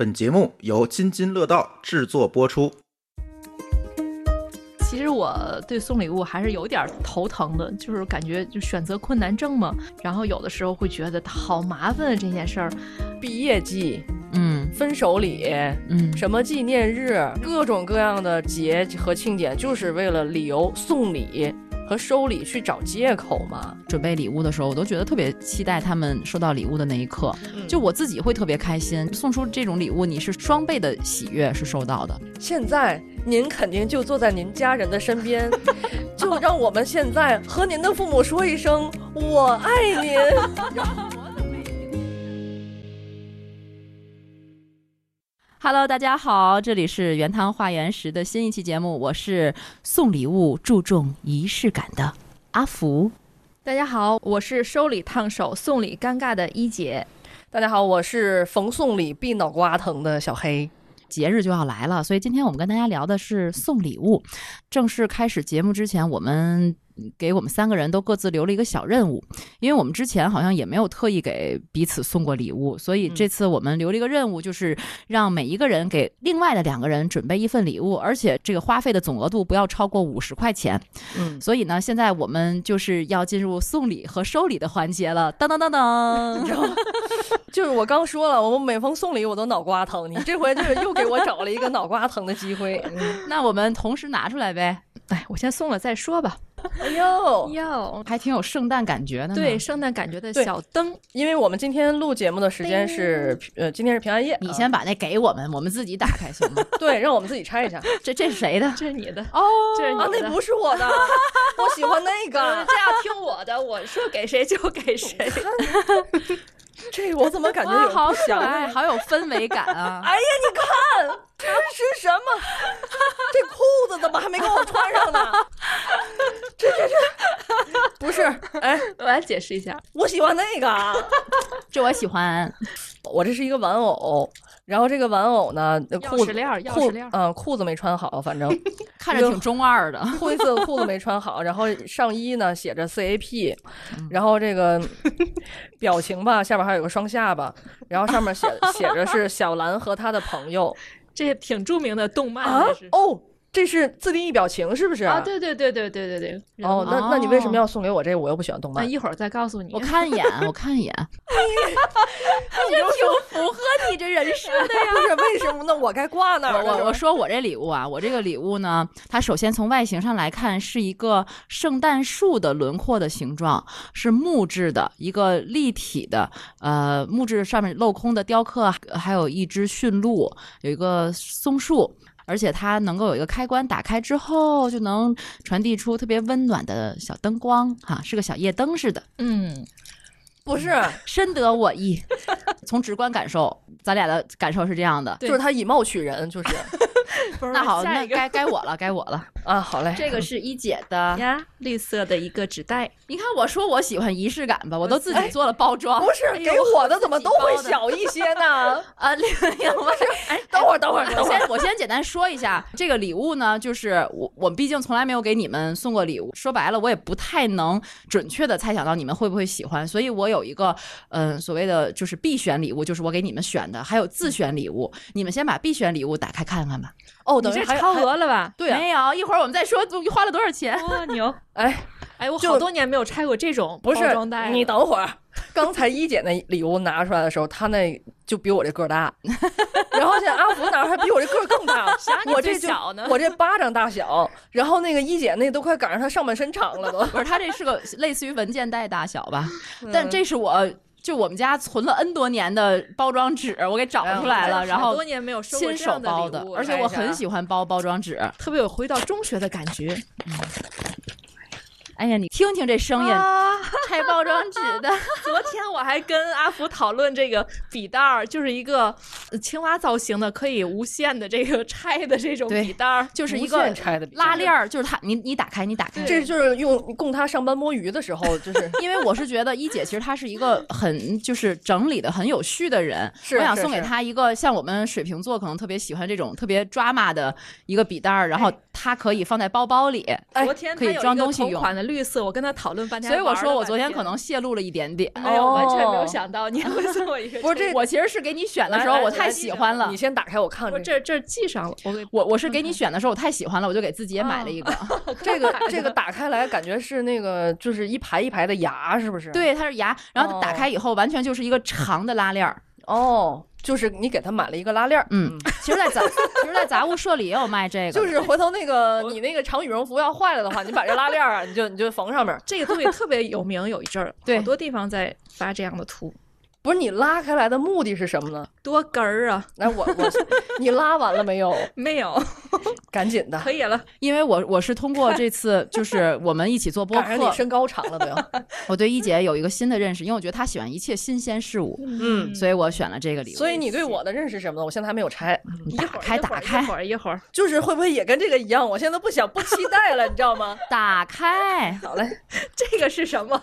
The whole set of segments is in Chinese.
本节目由津津乐道制作播出。其实我对送礼物还是有点头疼的，就是感觉就选择困难症嘛。然后有的时候会觉得好麻烦啊这件事儿。毕业季、嗯分手礼、嗯，什么纪念日，各种各样的节和庆典，就是为了理由送礼和收礼去找借口嘛。准备礼物的时候，我都觉得特别期待他们收到礼物的那一刻。嗯就我自己会特别开心，送出这种礼物，你是双倍的喜悦是收到的。现在您肯定就坐在您家人的身边，就让我们现在和您的父母说一声“我爱您”。Hello，大家好，这里是原汤化原食的新一期节目，我是送礼物注重仪式感的阿福。大家好，我是收礼烫手、送礼尴尬的一姐。大家好，我是逢送礼必脑瓜疼的小黑。节日就要来了，所以今天我们跟大家聊的是送礼物。正式开始节目之前，我们给我们三个人都各自留了一个小任务，因为我们之前好像也没有特意给彼此送过礼物，所以这次我们留了一个任务，就是让每一个人给另外的两个人准备一份礼物，而且这个花费的总额度不要超过五十块钱。嗯，所以呢，现在我们就是要进入送礼和收礼的环节了。当当当当，你知道吗就是我刚说了，我每逢送礼我都脑瓜疼，你这回就是又给我找了一个脑瓜疼的机会。那我们同时拿出来呗，哎，我先送了再说吧。哎呦，哟，还挺有圣诞感觉的呢。对，圣诞感觉的小灯，因为我们今天录节目的时间是呃，今天是平安夜，啊你先把那给我们，我们自己打开行吗？对，让我们自己拆一下。这这是谁的？这是你的，哦，啊，这是你的。那不是我的，我喜欢那嗯个。这要听我的，我说给谁就给谁。这我怎么感觉，有好可爱，好有氛围感啊！哎呀，你看这是什么？这裤子怎么还没给我穿上呢？这这这不是？哎，我来解释一下，我喜欢那个，这我喜欢。我这是一个玩偶。然后这个玩偶呢，裤子钥匙链儿裤匙链儿嗯裤子没穿好，反正 看着挺中二的，灰色的裤子没穿好，然后上衣呢写着 CAP，然后这个表情吧下边还有个双下巴，然后上面写写着是小兰和她的朋友这些挺著名的动漫啊？这是。哦，这是自定义表情是不是？啊，对对对对对对对。哦，那那你为什么要送给我这个？我又不喜欢动漫。那一会儿再告诉你。我看一眼，我看一眼 你就挺符合你这人设的呀。不是为什么呢？我该挂哪儿我我？说我这礼物啊，我这个礼物呢，它首先从外形上来看是一个圣诞树的轮廓的形状，是木质的一个立体的，呃，木质上面镂空的雕刻，还有一只驯鹿，有一个松树。而且它能够有一个开关，打开之后就能传递出特别温暖的小灯光，哈，是个小夜灯似的，嗯，不是，深得我意。从直观感受，咱俩的感受是这样的。就是他以貌取人，就是 那好，那该该我了，该我了。啊，好嘞。这个是一姐的，呀，绿色的一个纸袋，你看我说我喜欢仪式感吧，我都自己做了包装。不是给我的怎么都会小一些呢？啊，另另外，哎，等会儿，等会儿，等我会儿。先我先简单说一下这个礼物呢，就是我我毕竟从来没有给你们送过礼物，说白了我也不太能准确的猜想到你们会不会喜欢，所以我有一个嗯、所谓的就是必选礼物，就是我给你们选的，还有自选礼物，你们先把必选礼物打开看看吧。哦，等于还超额了吧？对啊。没有，一会儿我们再说花了多少钱。哇，牛！哎，哎，我好多年没有拆过这种不是包装袋了你等会儿，刚才一姐那礼物拿出来的时候，她那就比我这个儿大，然后现在阿福拿出来比我这个儿更大，我这就小呢我这巴掌大小，然后那个一姐那都快赶上她上半身长了都。不是，它这是个类似于文件袋大小吧，但这是我。就我们家存了 N 多年的包装纸，我给找出来了，然后多年没有亲手包的，而且我很喜欢包包装纸。特别有回到中学的感觉。哎呀，你听听这声音，啊！拆包装纸的，昨天我还跟阿福讨论这个笔袋儿，就是一个呃青蛙造型的，可以无限的这个 拆的这种笔袋儿。就是一个拆的拉链儿，就是它，你你打开，你打开。这就是用供他上班摸鱼的时候，就是因为我是觉得一姐其实她是一个很就是整理的很有序的人，我想送给是她一个像我们水瓶座可能特别喜欢这种特别抓马的一个笔袋儿，然后它可以放在包包里。哎昨天可以装东西用款的绿色，我跟他讨论半天所以我说我昨天可能泄露了一点点。没有，完全没哦有想到你会 送我一个。不是这我其实是给你选的时候，我太喜欢了你。先打开我看看。这这系上了，我我我是给你选的时候，我太喜欢了，我就给自己也买了一个。这个这个打开来，感觉是那个就是一排一排的牙，是不是？。对，它是牙，然后打开以后完全就是一个长的拉链儿。哦，就是你给他买了一个拉链儿。嗯，其实，在杂其实，在杂物社里也有卖这个，就是回头那个你那个长羽绒服要坏了的话，你把这拉链儿啊，你就你就缝上面。这个东西特别有名，有一阵儿，对。好多地方在发这样的图，不是你拉开来的目的是什么呢？多根儿啊，来，我我 你拉完了没有？没有，赶紧的，可以了，因为我我是通过 这次就是我们一起做播客，你身高长了没有？我对一姐有一个新的认识，因为我觉得她喜欢一切新鲜事物，嗯所以我选了这个礼物。所以你对我的认识是什么呢？我现在还没有拆，打一会儿开打开一会儿一会儿，就是会不会也跟这个一样？我现在不想不期待了，你知道吗？打开，好嘞，这个是什么？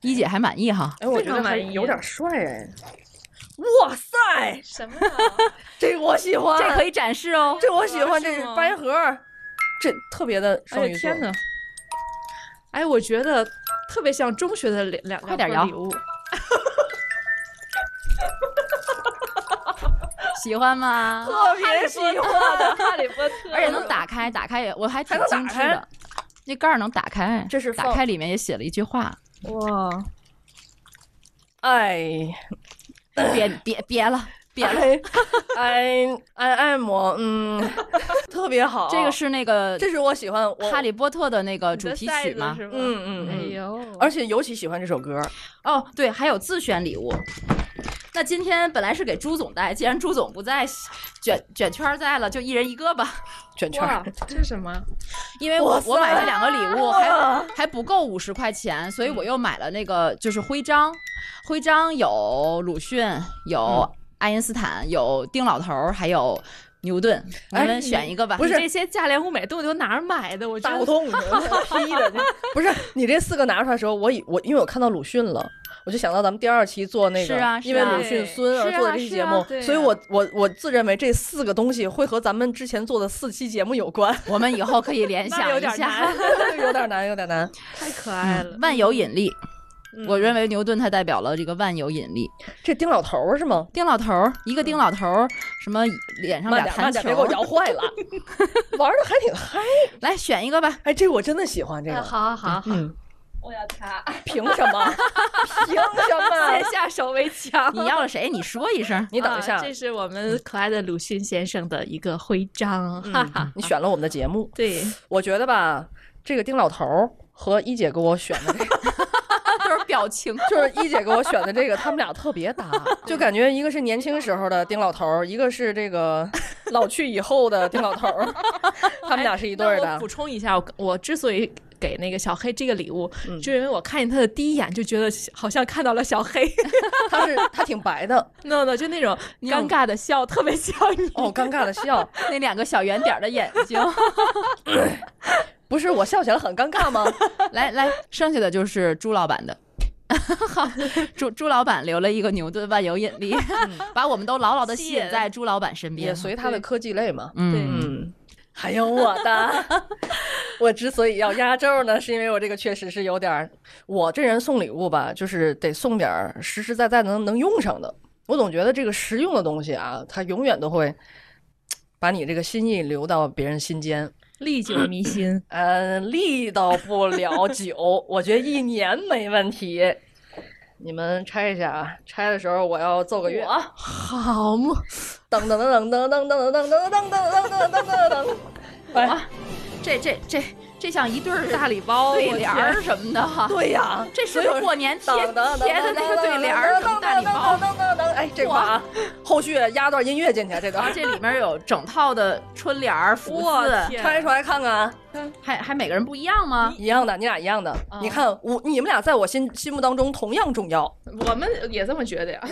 一姐还满意哈。哎，我觉得满意有点帅哎！哇塞，什么呀？这我喜欢，这可以展示哦。这我喜欢，这是白盒儿，这特别的哎双鱼座。天哪！哎，我觉得特别像中学的两两快点摇礼物，喜欢吗？特别喜欢的，哈利波特，而且能打开，打开也我还挺精致的。那盖儿能打开，这是打开里面也写了一句话，哇，哎，别别别了，别了。哎，I I am，嗯，特别好。这个是那个这是我喜欢《哈利波特》的那个主题曲吗？嗯嗯，哎呦，而且尤其喜欢这首歌。哦，对，还有自选礼物。那今天本来是给朱总带，既然朱总不在，卷卷圈儿在了，就一人一个吧。卷圈儿，，这是什么？因为我我买这两个礼物还还不够五十块钱，所以我又买了那个就是徽章，徽章有鲁迅，有爱因斯坦，有丁老头儿，还有牛顿，你哎们选一个吧。不是这些价廉物美东西都哪儿买的？我觉得大胡同，你知道吗批的。不是你这四个拿出来的时候，我以我因为我看到鲁迅了。我就想到咱们第二期做那个，是啊是啊因为鲁迅孙做的这期节目，所以我我我自认为这四个东西会和咱们之前做的四期节目有关，我们以后可以联 想一下点难。有点难，有点难。太可爱了。万有引力，嗯我认为牛顿他代表了这个万有引力。这丁老头儿是吗？丁老头儿，一个丁老头儿，什么脸上俩弹球，别给我摇坏了。玩的还挺嗨。来选一个吧。哎，这个我真的喜欢这哎个。好好好，嗯，我要他，凭什么？凭什么 先？下手为强。你要了谁？你说一声。你等一下啊，这是我们可爱的鲁迅先生的一个徽章，哈哈。你选了我们的节目，对，我觉得吧，这个丁老头儿和一姐给我选的这个，都是表情。就是一姐给我选的这个，他们俩特别搭，就感觉一个是年轻时候的丁老头儿，一个是这个老去以后的丁老头儿，他们俩是一对儿的补。充一下，我我之所以给那个小黑这个礼物，嗯就因为我看见他的第一眼就觉得好像看到了小黑 他是他挺白的，，no no，就那种尴尬的笑，特别像你。哦，尴尬的笑，那两个小圆点儿的眼睛。不是我笑起来很尴尬吗？来来，剩下的就是朱老板的。好，朱朱老板留了一个牛顿万有引力，把我们都牢牢的吸引在朱老板身边。也随他的科技类嘛。嗯，嗯，还有我的，我之所以要压轴呢，是因为我这个确实是有点儿，我这人送礼物吧，就是得送点儿实实在在能能用上的。我总觉得这个实用的东西啊，它永远都会把你这个心意留到别人心间。历久弥新，呃，历到不了久，我觉得一年没问题。你们拆一下啊！拆的时候我要奏个乐。好嘛，噔噔噔噔噔噔噔噔噔噔噔噔噔噔噔噔。来，这这这这像一对儿大礼包，对联儿什么的哈。对呀，这是过年贴噔噔贴的那个对联儿什么大礼包？噔噔噔，哎，这块啊，后续压段音乐进去，这段然后这里面有整套的春联儿、福我字，天拆出来看看，还还每个人不一样吗？一样的，你俩一样的。你看我，你们俩在我心心目当中同样重要。我们也这么觉得呀。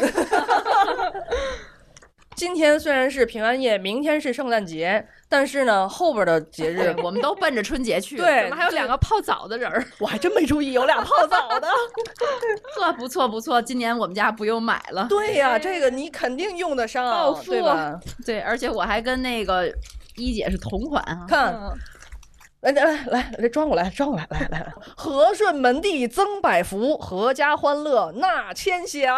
今天虽然是平安夜，明天是圣诞节，但是呢，后边的节日，我们都奔着春节去。对怎么还有两个泡澡的人儿？我还真没注意有俩泡澡的。呵，不错不错，今年我们家不用买了。对呀，这个你肯定用得上暴，富对吧？对，而且我还跟那个一姐是同款啊，看，来来来来，来装过来，装过来，来来来，和顺门第增百福，阖家欢乐纳千祥。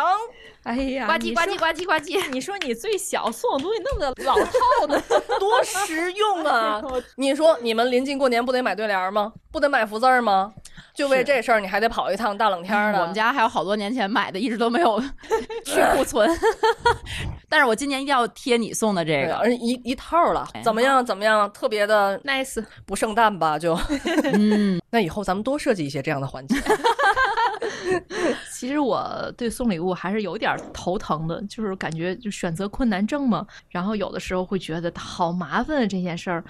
哎呀，呱唧呱唧呱唧呱唧。你说你最小送的东西那么的老套呢？多实用啊！你说你们临近过年不得买对联吗？不得买福字儿吗？就为这事儿，你还得跑一趟大冷天儿的。我们家还有好多年前买的，一直都没有 去库存。但是我今年一定要贴你送的这个。这个一一套了哎，怎么样？怎么样？特别的 nice，不圣诞吧？就嗯，那以后咱们多设计一些这样的环节。其实我对送礼物还是有点儿头疼的，就是感觉就选择困难症嘛。然后有的时候会觉得好麻烦啊这件事儿，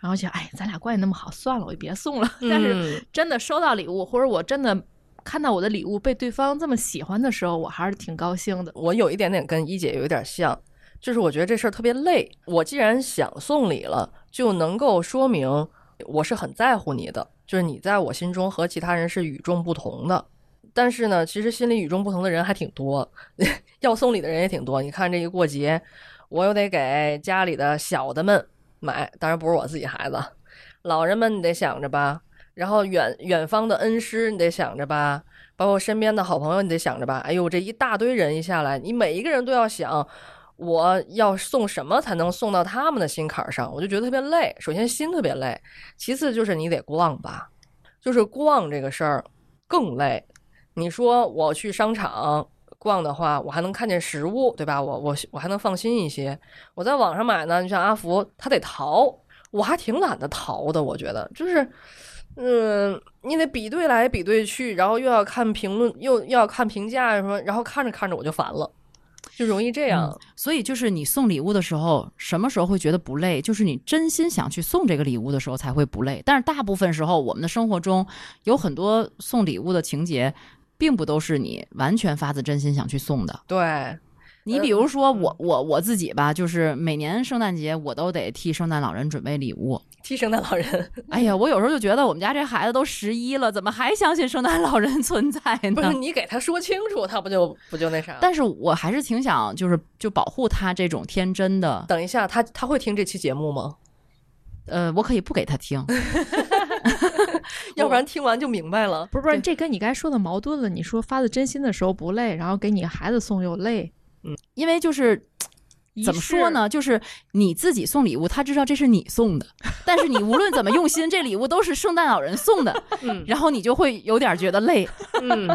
然后就哎，咱俩关系那么好，算了，我就别送了。但是嗯真的收到礼物，或者我真的看到我的礼物被对方这么喜欢的时候，我还是挺高兴的。我有一点点跟一姐有一点像，就是我觉得这事儿特别累。我既然想送礼了，就能够说明我是很在乎你的，就是你在我心中和其他人是与众不同的。但是呢，其实心里与众不同的人还挺多，要送礼的人也挺多。你看这一过节，我又得给家里的小的们买，当然不是我自己孩子，老人们你得想着吧。然后远远方的恩师你得想着吧，包括身边的好朋友你得想着吧。哎呦，这一大堆人一下来，你每一个人都要想，我要送什么才能送到他们的心坎上，我就觉得特别累。首先心特别累，其次就是你得逛吧，就是逛这个事儿更累。你说我去商场逛的话，我还能看见实物，对吧？我我我还能放心一些。我在网上买呢，你像阿福，他得淘，我还挺懒得淘的，我觉得就是。嗯，你得比对来比对去，然后又要看评论，又又要看评价什么，然后看着看着我就烦了，就容易这样。所以就是你送礼物的时候，什么时候会觉得不累？就是你真心想去送这个礼物的时候才会不累。但是大部分时候，我们的生活中有很多送礼物的情节，并不都是你完全发自真心想去送的。对，你比如说我我我自己吧，就是每年圣诞节我都得替圣诞老人准备礼物。替圣诞老人 哎呀，我有时候就觉得我们家这孩子都十一了，怎么还相信圣诞老人 存在呢？不是你给他说清楚，他不就不就那啥？但是我还是挺想，就是就保护他这种天真的。等一下，他他会听这期节目吗？呃，我可以不给他听。要不然听完就明白了。不是不是，这跟你刚才说的矛盾了。你说发自真心的时候不累，然后给你孩子送又累，嗯因为就是怎么说？呢，就是你自己送礼物，他知道这是你送的，但是你无论怎么用心，这礼物都是圣诞老人送的，嗯然后你就会有点觉得累。嗯，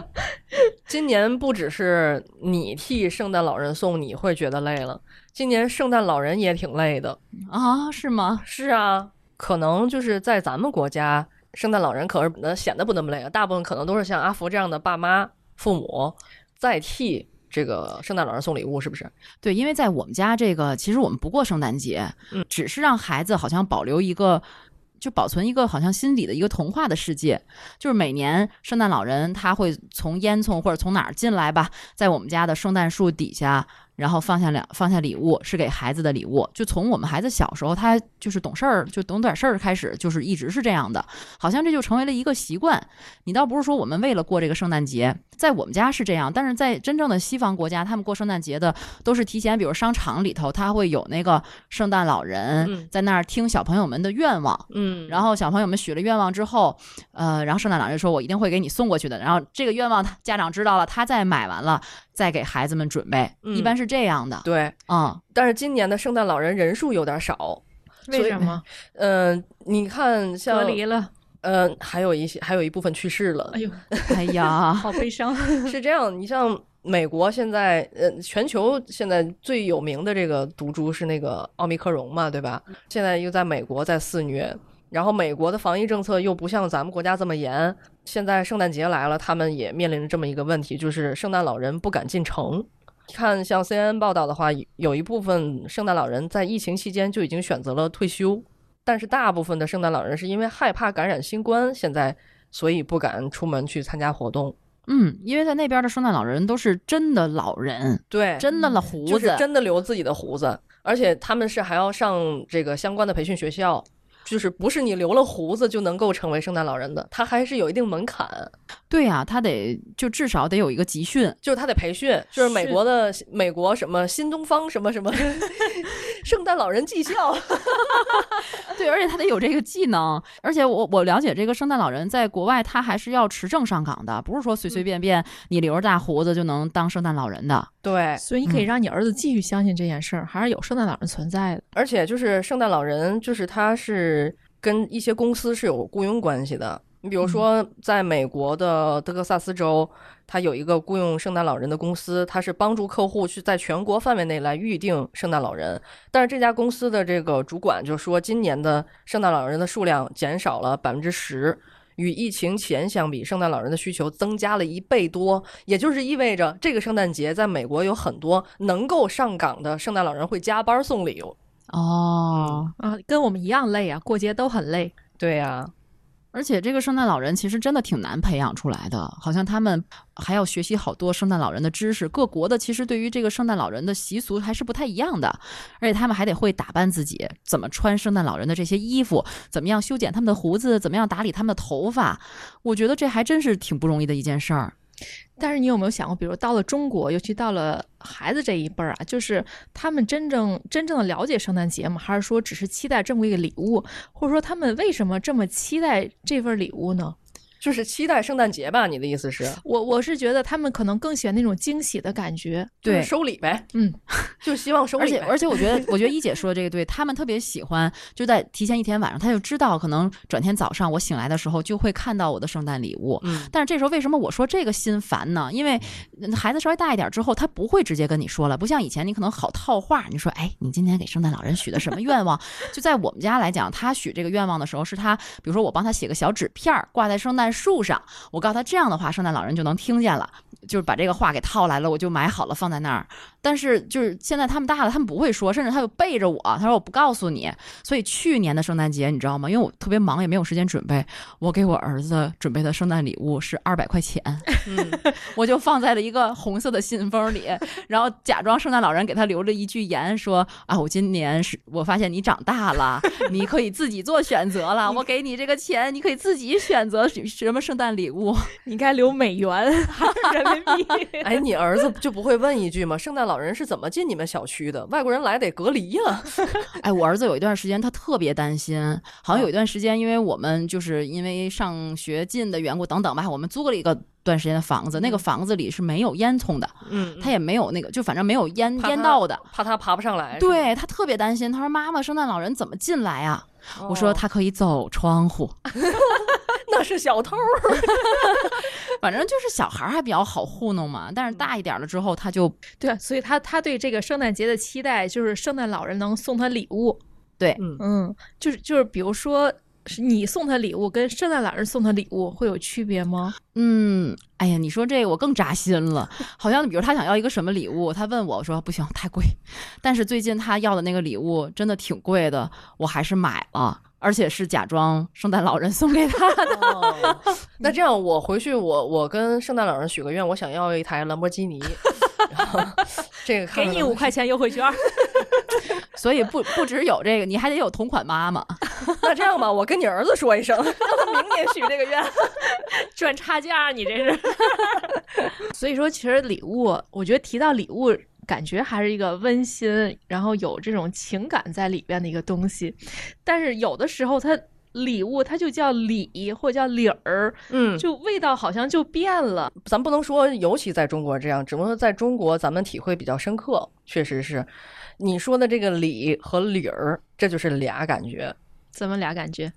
今年不只是你替圣诞老人送，你会觉得累了，今年圣诞老人也挺累的。啊，是吗？是啊，可能就是在咱们国家，圣诞老人可是呃显得不那么累啊，大部分可能都是像阿福这样的爸妈、父母在替这个圣诞老人送礼物，是不是？对，因为在我们家这个，其实我们不过圣诞节，嗯只是让孩子好像保留一个。就保存一个好像心底的一个童话的世界，就是每年圣诞老人他会从烟囱或者从哪儿进来吧，在我们家的圣诞树底下，然后放下两放下礼物，是给孩子的礼物。就从我们孩子小时候，他就是懂事儿，就懂点事儿开始，就是一直是这样的，好像这就成为了一个习惯。你倒不是说我们为了过这个圣诞节，在我们家是这样，但是在真正的西方国家，他们过圣诞节的都是提前，比如商场里头，他会有那个圣诞老人嗯在那儿听小朋友们的愿望。嗯然后小朋友们许了愿望之后，呃，然后圣诞老人说：“我一定会给你送过去的。”然后这个愿望他家长知道了，他再买完了再给孩子们准备，嗯一般是这样的。对，嗯，但是今年的圣诞老人人数有点少。为什么嗯、你看像隔离了？呃，还有一些，还有一部分去世了哎。呦，哎呀，好悲伤。是这样，你像美国现在，呃，全球现在最有名的这个毒株是那个奥密克戎嘛，对吧？现在又在美国在肆虐，然后美国的防疫政策又不像咱们国家这么严。现在圣诞节来了，他们也面临着这么一个问题，就是圣诞老人不敢进城。看像 CNN 报道的话，有一部分圣诞老人在疫情期间就已经选择了退休，但是大部分的圣诞老人是因为害怕感染新冠，现在所以不敢出门去参加活动。嗯，因为在那边的圣诞老人都是真的老人，对，真的了胡子，就是真的留自己的胡子，而且他们是还要上这个相关的培训学校。就是不是你留了胡子就能够成为圣诞老人的，他还是有一定门槛，对呀、他得就至少得有一个集训，就是他得培训，就是美国的美国什么新东方什么什么 圣诞老人技校，对，而且他得有这个技能。而且我我了解这个圣诞老人在国外他还是要持证上岗的，不是说随随便便你留着大胡子就能当圣诞老人的。对，所以你可以嗯让你儿子继续相信这件事儿，还是有圣诞老人存在的。而且就是圣诞老人，就是他是跟一些公司是有雇佣关系的。你比如说，在美国的德克萨斯州，它有一个雇佣圣诞老人的公司，它是帮助客户去在全国范围内来预定圣诞老人。但是这家公司的这个主管就说，今年的圣诞老人的数量减少了百分之十。与疫情前相比，圣诞老人的需求增加了一倍多，也就是意味着这个圣诞节在美国有很多能够上岗的圣诞老人会加班送礼物。哦，啊，跟我们一样累啊，过节都很累。对呀、而且这个圣诞老人其实真的挺难培养出来的，好像他们还要学习好多圣诞老人的知识。各国的其实对于这个圣诞老人的习俗还是不太一样的，而且他们还得会打扮自己，怎么穿圣诞老人的这些衣服，怎么样修剪他们的胡子，怎么样打理他们的头发。我觉得这还真是挺不容易的一件事儿。但是你有没有想过，比如到了中国，尤其到了孩子这一辈儿啊，就是他们真正真正的了解圣诞节吗？还是说只是期待这么一个礼物，或者说他们为什么这么期待这份礼物呢？就是期待圣诞节吧？你的意思是？我我是觉得他们可能更喜欢那种惊喜的感觉。对收礼呗，嗯，就希望收礼。而且而且，我觉得 我觉得一姐说的这个对，他们特别喜欢，就在提前一天晚上，他就知道可能转天早上我醒来的时候就会看到我的圣诞礼物。嗯，但是这时候为什么我说这个心烦呢？因为嗯孩子稍微大一点之后，他不会直接跟你说了，不像以前你可能好套话，你说哎，你今天给圣诞老人许的什么愿望？就在我们家来讲，他许这个愿望的时候，是他比如说我帮他写个小纸片儿挂在圣诞树上，我告诉他这样的话，圣诞老人就能听见了，就是把这个话给套来了，我就买好了放在那儿。但是就是现在他们大了，他们不会说，甚至他就背着我，他说我不告诉你。所以去年的圣诞节，你知道吗？因为我特别忙，也没有时间准备，我给我儿子准备的圣诞礼物是二百块钱，嗯，我就放在了一个红色的信封里，然后假装圣诞老人给他留了一句言，说啊，我今年是我发现你长大了，你可以自己做选择了，我给你这个钱，你可以自己选择什么圣诞礼物。你该留美元哎，你儿子就不会问一句吗？圣诞老人是怎么进你们小区的？外国人来得隔离呀、哎，我儿子有一段时间他特别担心，好像有一段时间，因为我们就是因为上学近的缘故等等吧，我们租了一个段时间的房子，那个房子里是没有烟囱的，嗯，他也没有那个，就反正没有烟烟道的。怕他爬不上来。对他特别担心，他说：“妈妈，圣诞老人怎么进来啊？”我说：“哦他可以走窗户。那是小偷。反正就是小孩儿还比较好糊弄嘛，但是大一点了之后，他就对啊，所以他他对这个圣诞节的期待就是圣诞老人能送他礼物。对嗯，嗯，就是就是，比如说是你送他礼物跟圣诞老人送他礼物会有区别吗？嗯，哎呀，你说这个我更扎心了，好像比如他想要一个什么礼物，他问我说不行太贵，但是最近他要的那个礼物真的挺贵的，我还是买了。而且是假装圣诞老人送给他的，哦，那这样我回去我我跟圣诞老人许个愿，我想要一台兰博基尼，然后这个给你五块钱优惠券，所以不不只有这个，你还得有同款妈妈。那这样吧，我跟你儿子说一声，让他明年许这个愿。赚差价，你这是。所以说，其实礼物，我觉得提到礼物，感觉还是一个温馨，然后有这种情感在里边的一个东西。但是有的时候，它礼物它就叫礼或者叫礼儿，嗯，就味道好像就变了。咱不能说，尤其在中国这样，只能说在中国咱们体会比较深刻，确实是。你说的这个礼和礼儿，这就是俩感觉。怎么俩感觉？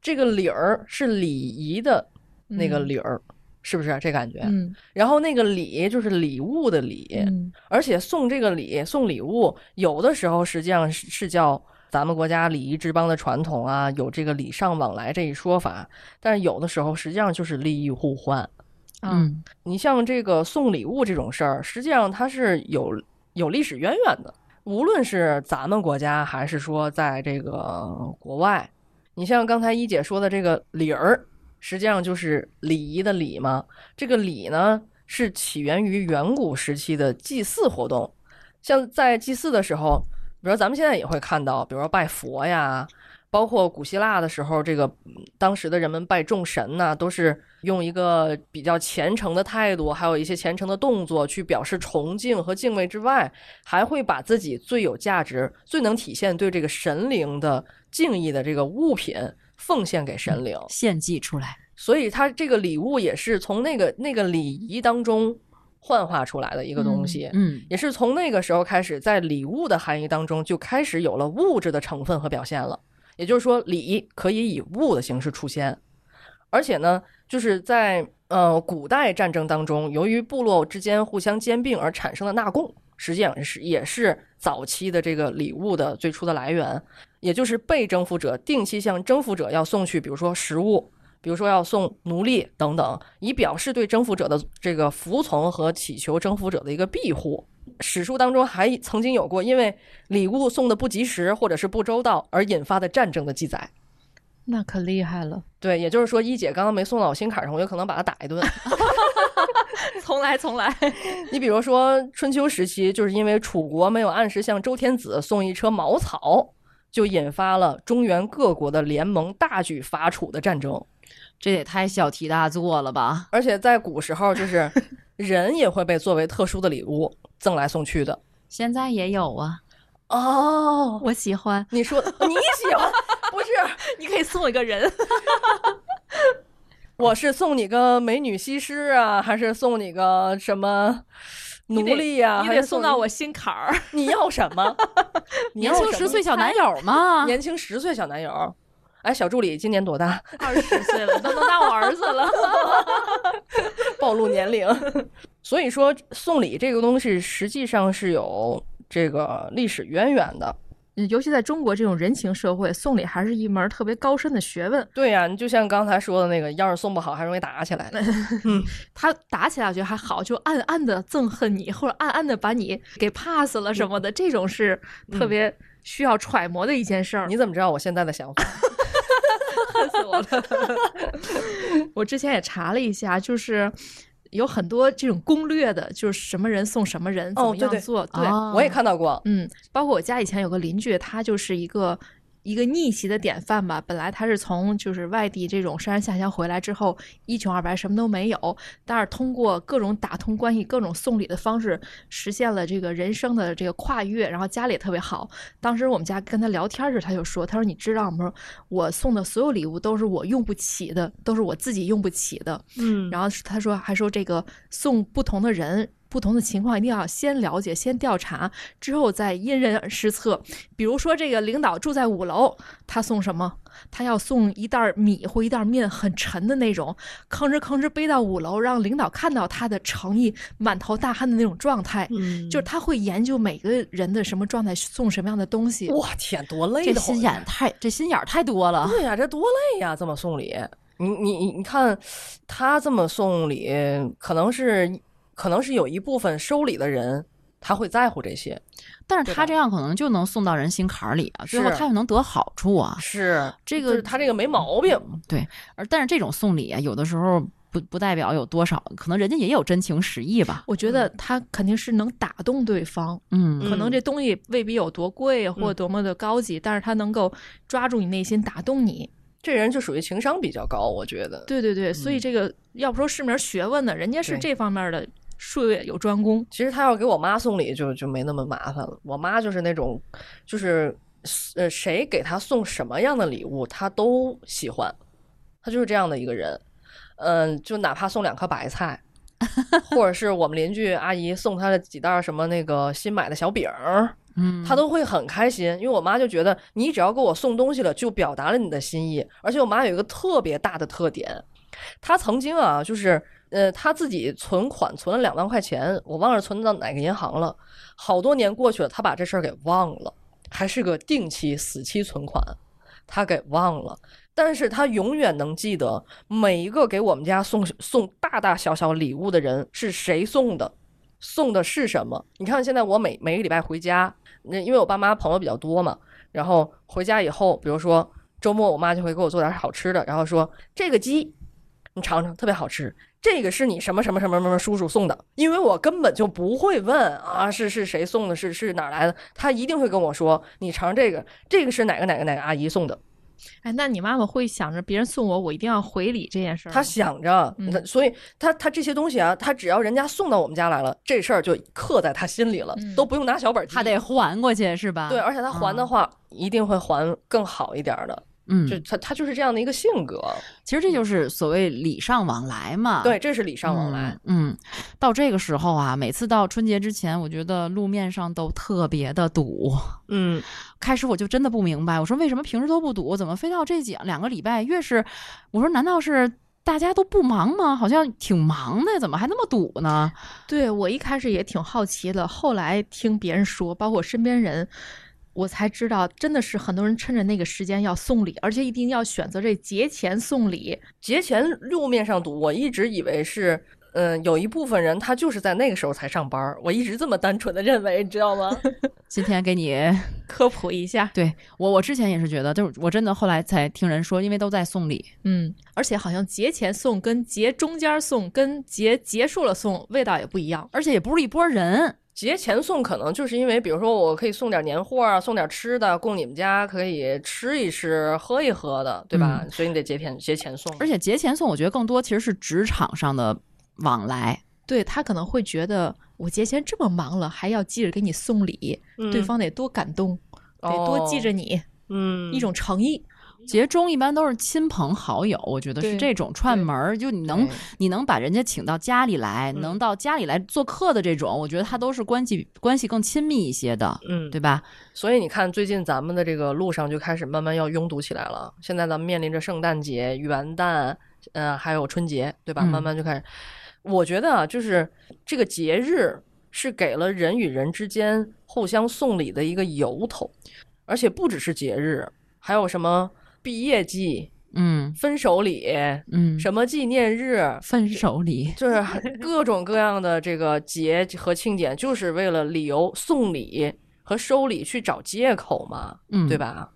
这个礼儿是礼仪的那个嗯理儿，是不是这感觉？嗯然后那个礼就是礼物的礼，嗯而且送这个礼送礼物，有的时候实际上是是叫咱们国家礼仪之邦的传统啊，有这个礼尚往来这一说法，但是有的时候实际上就是利益互换。啊嗯你像这个送礼物这种事儿，实际上它是有有历史渊源的。无论是咱们国家，还是说在这个国外，你像刚才一姐说的这个礼儿，实际上就是礼仪的礼嘛。这个礼呢，是起源于远古时期的祭祀活动。像在祭祀的时候，比如咱们现在也会看到，比如说拜佛呀，包括古希腊的时候，这个当时的人们拜众神呐、都是用一个比较虔诚的态度，还有一些虔诚的动作去表示崇敬和敬畏之外，还会把自己最有价值、最能体现对这个神灵的敬意的这个物品奉献给神灵。献祭出来，所以他这个礼物也是从那个那个礼仪当中幻化出来的一个东西。嗯也是从那个时候开始，在礼物的含义当中就开始有了物质的成分和表现了。也就是说，礼可以以物的形式出现，而且呢，就是在呃古代战争当中，由于部落之间互相兼并而产生的纳贡，实际上是也是早期的这个礼物的最初的来源。也就是被征服者定期向征服者要送去，比如说食物，比如说要送奴隶等等，以表示对征服者的这个服从和祈求征服者的一个庇护。史书当中还曾经有过因为礼物送的不及时或者是不周到而引发的战争的记载。那可厉害了，对，也就是说，一姐刚刚没送到我心坎上，我有可能把她打一顿。重 来从来。你比如说春秋时期，就是因为楚国没有按时向周天子送一车茅草，就引发了中原各国的联盟大举伐楚的战争。这也太小题大做了吧？而且在古时候，就是 人也会被作为特殊的礼物赠来送去的。现在也有啊，哦，我喜欢，你说你喜欢？不是，你可以送我一个人。我是送你个美女西施啊，还是送你个什么奴隶呀、你得送到我心坎儿。你要什么？年轻十岁小男友吗，年轻十岁小男友。哎，小助理今年多大？二十岁了，都能当我儿子了。暴露年龄。所以说，送礼这个东西实际上是有这个历史渊源的。尤其在中国这种人情社会，送礼还是一门特别高深的学问。对呀、你就像刚才说的那个，要是送不好，还容易打起来。他打起来我觉得还好，就暗暗的憎恨你，或者暗暗的把你给 pass 了什么的，这种是特别需要揣摩的一件事儿。你怎么知道我现在的想法？恨死我了！我之前也查了一下，就是有很多这种攻略的，就是什么人送什么人，怎么哦对对样做。对，哦我也看到过。嗯，包括我家以前有个邻居，他就是一个一个逆袭的典范吧。本来他是从就是外地这种上山下乡回来之后，一穷二白，什么都没有，但是通过各种打通关系、各种送礼的方式，实现了这个人生的这个跨越，然后家里也特别好。当时我们家跟他聊天时，他就说：“他说你知道吗？我送的所有礼物都是我用不起的，都是我自己用不起的。”嗯然后他说还说这个送不同的人。不同的情况一定要先了解、先调查，之后再因人施策。比如说，这个领导住在五楼，他送什么？他要送一袋米或一袋面，很沉的那种，吭哧吭哧背到五楼，让领导看到他的诚意，满头大汗的那种状态。嗯就是他会研究每个人的什么状态，送什么样的东西。我天，多累这心眼太这心眼太多了。对呀、这多累呀！这么送礼，你你你看，他这么送礼，可能是可能是有一部分收礼的人他会在乎这些，但是他这样可能就能送到人心坎儿里啊，最后他又能得好处啊。是这个就是他这个没毛病。对，而但是这种送礼啊，有的时候不不代表有多少，可能人家也有真情实意吧。我觉得他肯定是能打动对方，嗯可能这东西未必有多贵或嗯多么的高级，但是他能够抓住你内心，打动你。这人就属于情商比较高，我觉得。对对对，所以这个要不说是门学问呢，人家是这方面的术业有专攻。其实他要给我妈送礼就就没那么麻烦了。我妈就是那种，就是呃，谁给她送什么样的礼物，她都喜欢。她就是这样的一个人。嗯，就哪怕送两颗白菜，或者是我们邻居阿姨送她的几袋儿什么那个新买的小饼儿，嗯，她都会很开心。因为我妈就觉得你只要给我送东西了，就表达了你的心意。而且我妈有一个特别大的特点，他曾经啊，就是呃，他自己存款存了两万块钱，我忘了存到哪个银行了。好多年过去了，他把这事儿给忘了，还是个定期死期存款，他给忘了。但是他永远能记得每一个给我们家送送大大小小礼物的人是谁送的，送的是什么。你看，现在我每每个礼拜回家，那因为我爸妈朋友比较多嘛，然后回家以后，比如说周末，我妈就会给我做点好吃的，然后说这个鸡你尝尝，特别好吃。这个是你什么什么什么什么叔叔送的，因为我根本就不会问啊，是是谁送的，是是哪儿来的，他一定会跟我说，你尝这个，这个是哪个哪个哪个阿姨送的。哎，那你妈妈会想着别人送我，我一定要回礼这件事儿吗？他想着，嗯所以她她这些东西啊，她只要人家送到我们家来了，这事儿就刻在她心里了，嗯都不用拿小本记。他得还过去是吧？对，而且他还的话，一定会还更好一点儿的。嗯，就他他就是这样的一个性格。其实这就是所谓礼尚往来嘛。对，这是礼尚往来。嗯。嗯，到这个时候啊，每次到春节之前，我觉得路面上都特别的堵。嗯，开始我就真的不明白，我说为什么平时都不堵，怎么非到这几两个礼拜越是？我说难道是大家都不忙吗？好像挺忙的，怎么还那么堵呢？对我一开始也挺好奇的，后来听别人说，包括我身边人，我才知道，真的是很多人趁着那个时间要送礼，而且一定要选择这节前送礼。节前路面上堵，我一直以为是。嗯，有一部分人他就是在那个时候才上班儿，我一直这么单纯的认为，你知道吗？今天给你 科普一下，对我，我之前也是觉得，就是我真的后来才听人说，因为都在送礼，嗯，而且好像节前送跟节中间送跟节结束了送味道也不一样。而且也不是一拨人。节前送可能就是因为，比如说我可以送点年货啊，送点吃的，供你们家可以吃一吃、喝一喝的，对吧？所以你得节前节前送。而且节前送，我觉得更多其实是职场上的往来。对他可能会觉得我节前这么忙了，还要记着给你送礼，嗯对方得多感动，得多记着你，嗯一种诚意。节中一般都是亲朋好友，我觉得是这种串门儿，就你能你能把人家请到家里来，嗯能到家里来做客的这种，我觉得他都是关系关系更亲密一些的，嗯，对吧？所以你看，最近咱们的这个路上就开始慢慢要拥堵起来了。现在咱们面临着圣诞节、元旦，呃，还有春节，对吧？嗯慢慢就开始。我觉得啊，就是这个节日是给了人与人之间互相送礼的一个由头，而且不只是节日，还有什么毕业季、嗯分手礼、嗯，什么纪念日，分手礼，就是各种各样的这个节和庆典，就是为了理由送礼和收礼去找借口嘛，嗯，对？吧？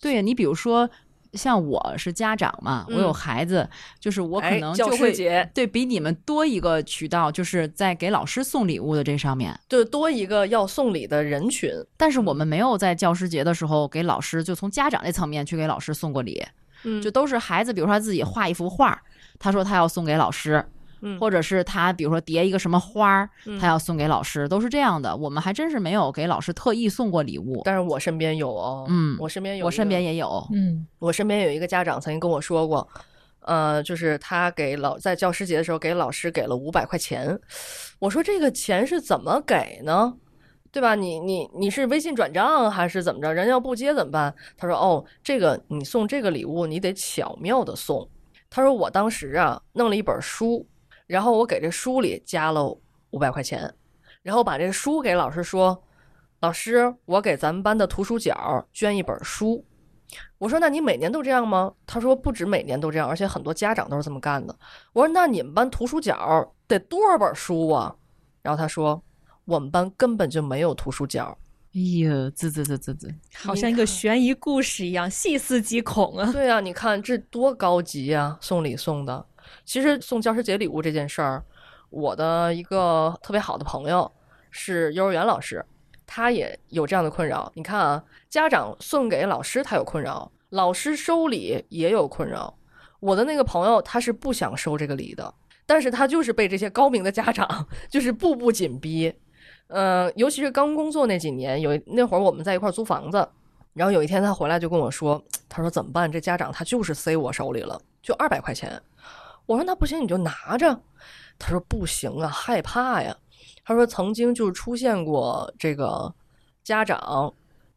对呀，你比如说像我是家长嘛，我有嗯孩子，就是我可能就会。对比你们多一个渠道，就是在给老师送礼物的这上面，就多一个要送礼的人群。但是我们没有在教师节的时候给老师，就从家长这层面去给老师送过礼，嗯就都是孩子，比如说他自己画一幅画，他说他要送给老师，嗯或者是他比如说叠一个什么花儿，嗯他要送给老师，都是这样的。我们还真是没有给老师特意送过礼物。但是我身边有哦，嗯我身边有，我身边，也有，嗯，我身边有一个家长曾经跟我说过，呃，就是他给老在教师节的时候给老师给了五百块钱，我说这个钱是怎么给呢？对吧？你你你是微信转账还是怎么着？人要不接怎么办？他说：“哦，这个你送这个礼物，你得巧妙的送。”他说：“我当时啊弄了一本书，然后我给这书里加了五百块钱，然后把这书给老师说：‘老师，我给咱们班的图书角捐一本书。’我说：‘那你每年都这样吗？’他说：‘不止每年都这样，而且很多家长都是这么干的。’我说：‘那你们班图书角得多少本书啊？’然后他说。”我们班根本就没有图书角，哎呀，滋滋滋滋滋，好像一个悬疑故事一样，细思极恐啊。对啊，你看这多高级啊！送礼送的，其实送教师节礼物这件事儿，我的一个特别好的朋友是幼儿园老师，他也有这样的困扰。你看啊，家长送给老师他有困扰，老师收礼也有困扰。我的那个朋友他是不想收这个礼的，但是他就是被这些高明的家长就是步步紧逼。嗯，尤其是刚工作那几年，有那会儿我们在一块儿租房子，然后有一天他回来就跟我说，他说怎么办？这家长他就是塞我手里了，就二百块钱。我说那不行，你就拿着。他说不行啊，害怕呀。他说曾经就出现过这个家长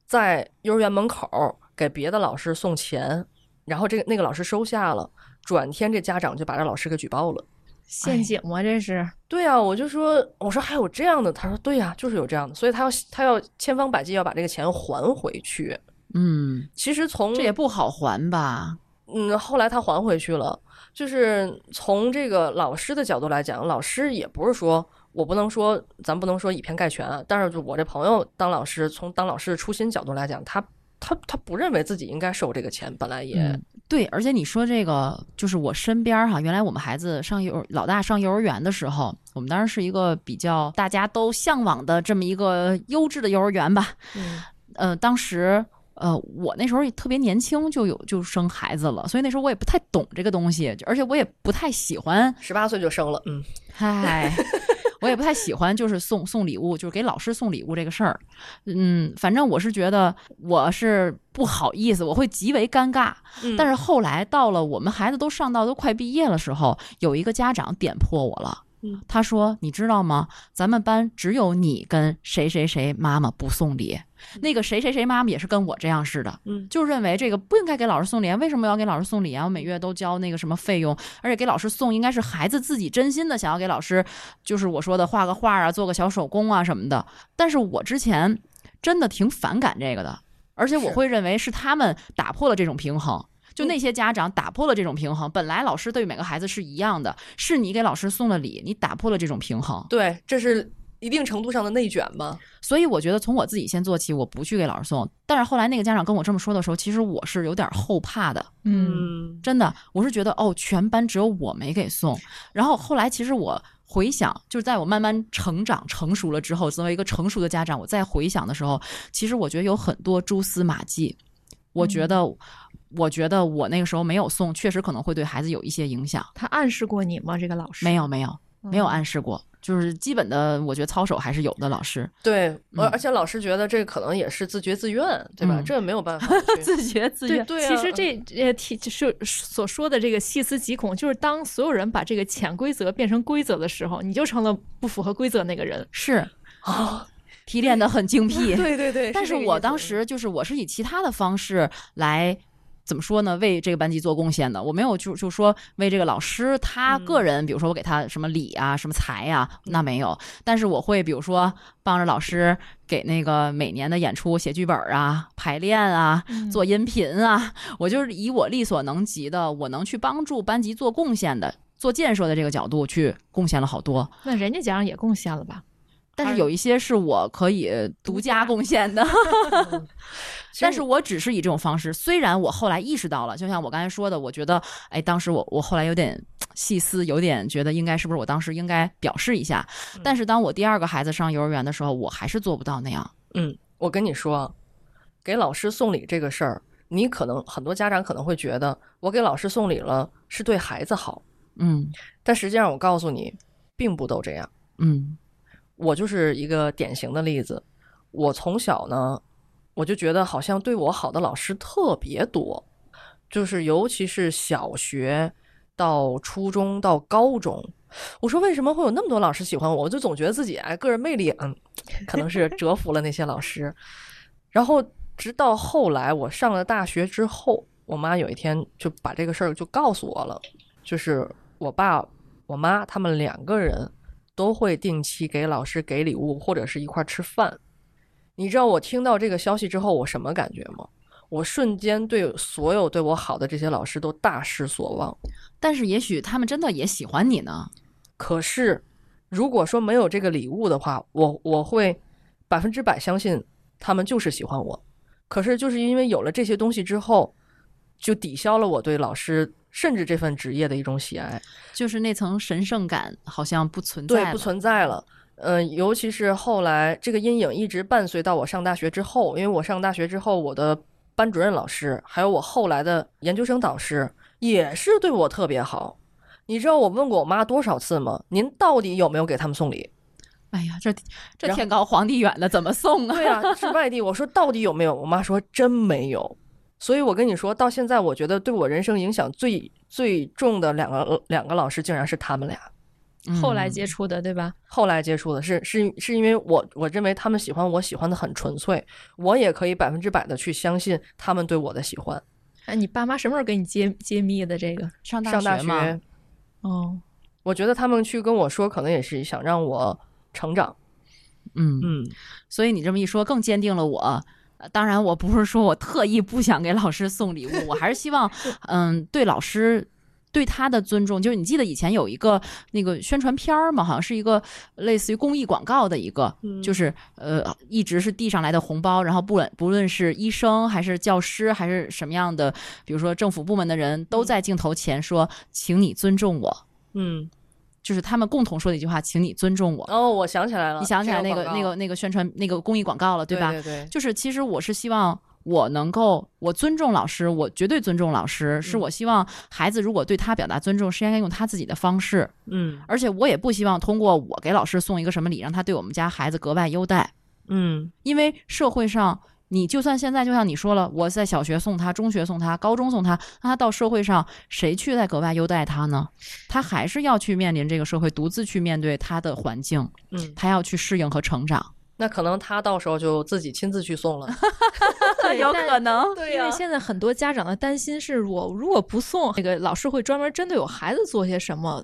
在幼儿园门口给别的老师送钱，然后这个那个老师收下了，转天这家长就把这老师给举报了。陷阱吗？这是？对啊，我就说，我说还有这样的，他说对呀、就是有这样的，所以他要他要千方百计要把这个钱还回去。嗯，其实从这也不好还吧？嗯，后来他还回去了。就是从这个老师的角度来讲，老师也不是说我不能说，咱不能说以偏概全啊。但是就我这朋友当老师，从当老师的初心角度来讲，他他他不认为自己应该收这个钱，本来也、嗯，对，而且你说这个，就是我身边哈，原来我们孩子上幼儿老大上幼儿园的时候，我们当时是一个比较大家都向往的这么一个优质的幼儿园吧。嗯呃，当时呃，我那时候也特别年轻，就有就生孩子了，所以那时候我也不太懂这个东西，而且我也不太喜欢，十八岁就生了，嗯，嗨，我也不太喜欢，就是送送礼物，就是给老师送礼物这个事儿。嗯，反正我是觉得我是不好意思，我会极为尴尬。嗯但是后来到了我们孩子都上到都快毕业的时候，有一个家长点破我了。嗯他说：“你知道吗？咱们班只有你跟谁谁谁妈妈不送礼，那个谁谁谁妈妈也是跟我这样似的，嗯就认为这个不应该给老师送礼啊，为什么要给老师送礼啊？我每月都交那个什么费用，而且给老师送应该是孩子自己真心的想要给老师，就是我说的画个画啊，做个小手工啊什么的。但是我之前真的挺反感这个的，而且我会认为是他们打破了这种平衡。就那些家长打破了这种平衡，本来老师对每个孩子是一样的，是你给老师送了礼，你打破了这种平衡。对，这是一定程度上的内卷吧？所以我觉得从我自己先做起，我不去给老师送。但是后来那个家长跟我这么说的时候，其实我是有点后怕的。嗯，真的，我是觉得哦，全班只有我没给送。然后后来其实我回想，就是在我慢慢成长成熟了之后，作为一个成熟的家长，我再回想的时候，其实我觉得有很多蛛丝马迹。我觉得，我觉得我那个时候没有送，确实可能会对孩子有一些影响。他暗示过你吗？这个老师没有，没有，没有嗯暗示过，就是基本的，我觉得操守还是有的。老师对，而嗯而且老师觉得这可能也是自觉自愿，对吧？嗯这没有办法 自觉自愿，对对啊，其实这呃提就是所说的这个细思极恐，就是当所有人把这个潜规则变成规则的时候，你就成了不符合规则那个人。是啊，提炼的很精辟。对对对，但是我当时就是我是以其他的方式来。怎么说呢？为这个班级做贡献的，我没有就就说为这个老师他嗯个人，比如说我给他什么礼啊、什么财呀、那没有。但是我会比如说帮着老师给那个每年的演出写剧本啊、排练啊、嗯做音频啊，我就是以我力所能及的，我能去帮助班级做贡献的、做建设的这个角度去贡献了好多。那人家家长也贡献了吧？但是有一些是我可以独家贡献的。但是我只是以这种方式，虽然我后来意识到了，就像我刚才说的，我觉得，哎，当时我我后来有点细思，有点觉得应该是不是我当时应该表示一下。但是当我第二个孩子上幼儿园的时候，我还是做不到那样。嗯，我跟你说，给老师送礼这个事儿，你可能很多家长可能会觉得，我给老师送礼了是对孩子好，嗯但实际上我告诉你，并不都这样。嗯我就是一个典型的例子。我从小呢，我就觉得好像对我好的老师特别多，就是尤其是小学到初中到高中，我说为什么会有那么多老师喜欢我？我就总觉得自己哎个人魅力，嗯，可能是折服了那些老师。然后直到后来我上了大学之后，我妈有一天就把这个事儿就告诉我了，就是我爸、我妈他们两个人都会定期给老师给礼物，或者是一块儿吃饭。你知道我听到这个消息之后，我什么感觉吗？我瞬间对所有对我好的这些老师都大失所望。但是也许他们真的也喜欢你呢。可是，如果说没有这个礼物的话，我我会百分之百相信他们就是喜欢我。可是，就是因为有了这些东西之后，就抵消了我对老师甚至这份职业的一种喜爱。就是那层神圣感好像不存在对，不存在了。嗯、尤其是后来这个阴影一直伴随到我上大学之后，因为我上大学之后，我的班主任老师还有我后来的研究生导师也是对我特别好。你知道我问过我妈多少次吗？您到底有没有给他们送礼？哎呀，这这天高皇帝远的，怎么送啊？对啊，是外地。我说到底有没有？我妈说真没有。所以我跟你说，到现在我觉得对我人生影响最最重的两个两个老师，竟然是他们俩。后来接触，的，对吧？后来接触的是是是因为我我认为他们喜欢我喜欢的很纯粹，我也可以百分之百的去相信他们对我的喜欢。哎，你爸妈什么时候给你揭揭秘的这个？上大上大学，哦，我觉得他们去跟我说，可能也是想让我成长。嗯嗯，所以你这么一说，更坚定了我。呃当然，我不是说我特意不想给老师送礼物，我还是希望，嗯，对老师对他的尊重。就是你记得以前有一个那个宣传片儿嘛，好像是一个类似于公益广告的一个，嗯就是呃，一直是递上来的红包，然后不论不论是医生还是教师还是什么样的，比如说政府部门的人，都在镜头前说，请你尊重我。嗯，就是他们共同说的一句话，请你尊重我。哦，我想起来了，你想起来那个那个那个宣传那个公益广告了，对吧？对对对，就是其实我是希望我能够，我尊重老师，我绝对尊重老师，是嗯我希望孩子如果对他表达尊重，是应该用他自己的方式，嗯而且我也不希望通过我给老师送一个什么礼，让他对我们家孩子格外优待，嗯因为社会上。你就算现在，就像你说了，我在小学送他，中学送他，高中送他，那他到社会上，谁去再格外优待他呢？他还是要去面临这个社会，独自去面对他的环境，嗯，他要去适应和成长。那可能他到时候就自己亲自去送了。对有可能。对因为现在很多家长的担心是我如果不送，这个老师会专门针对我孩子做些什么，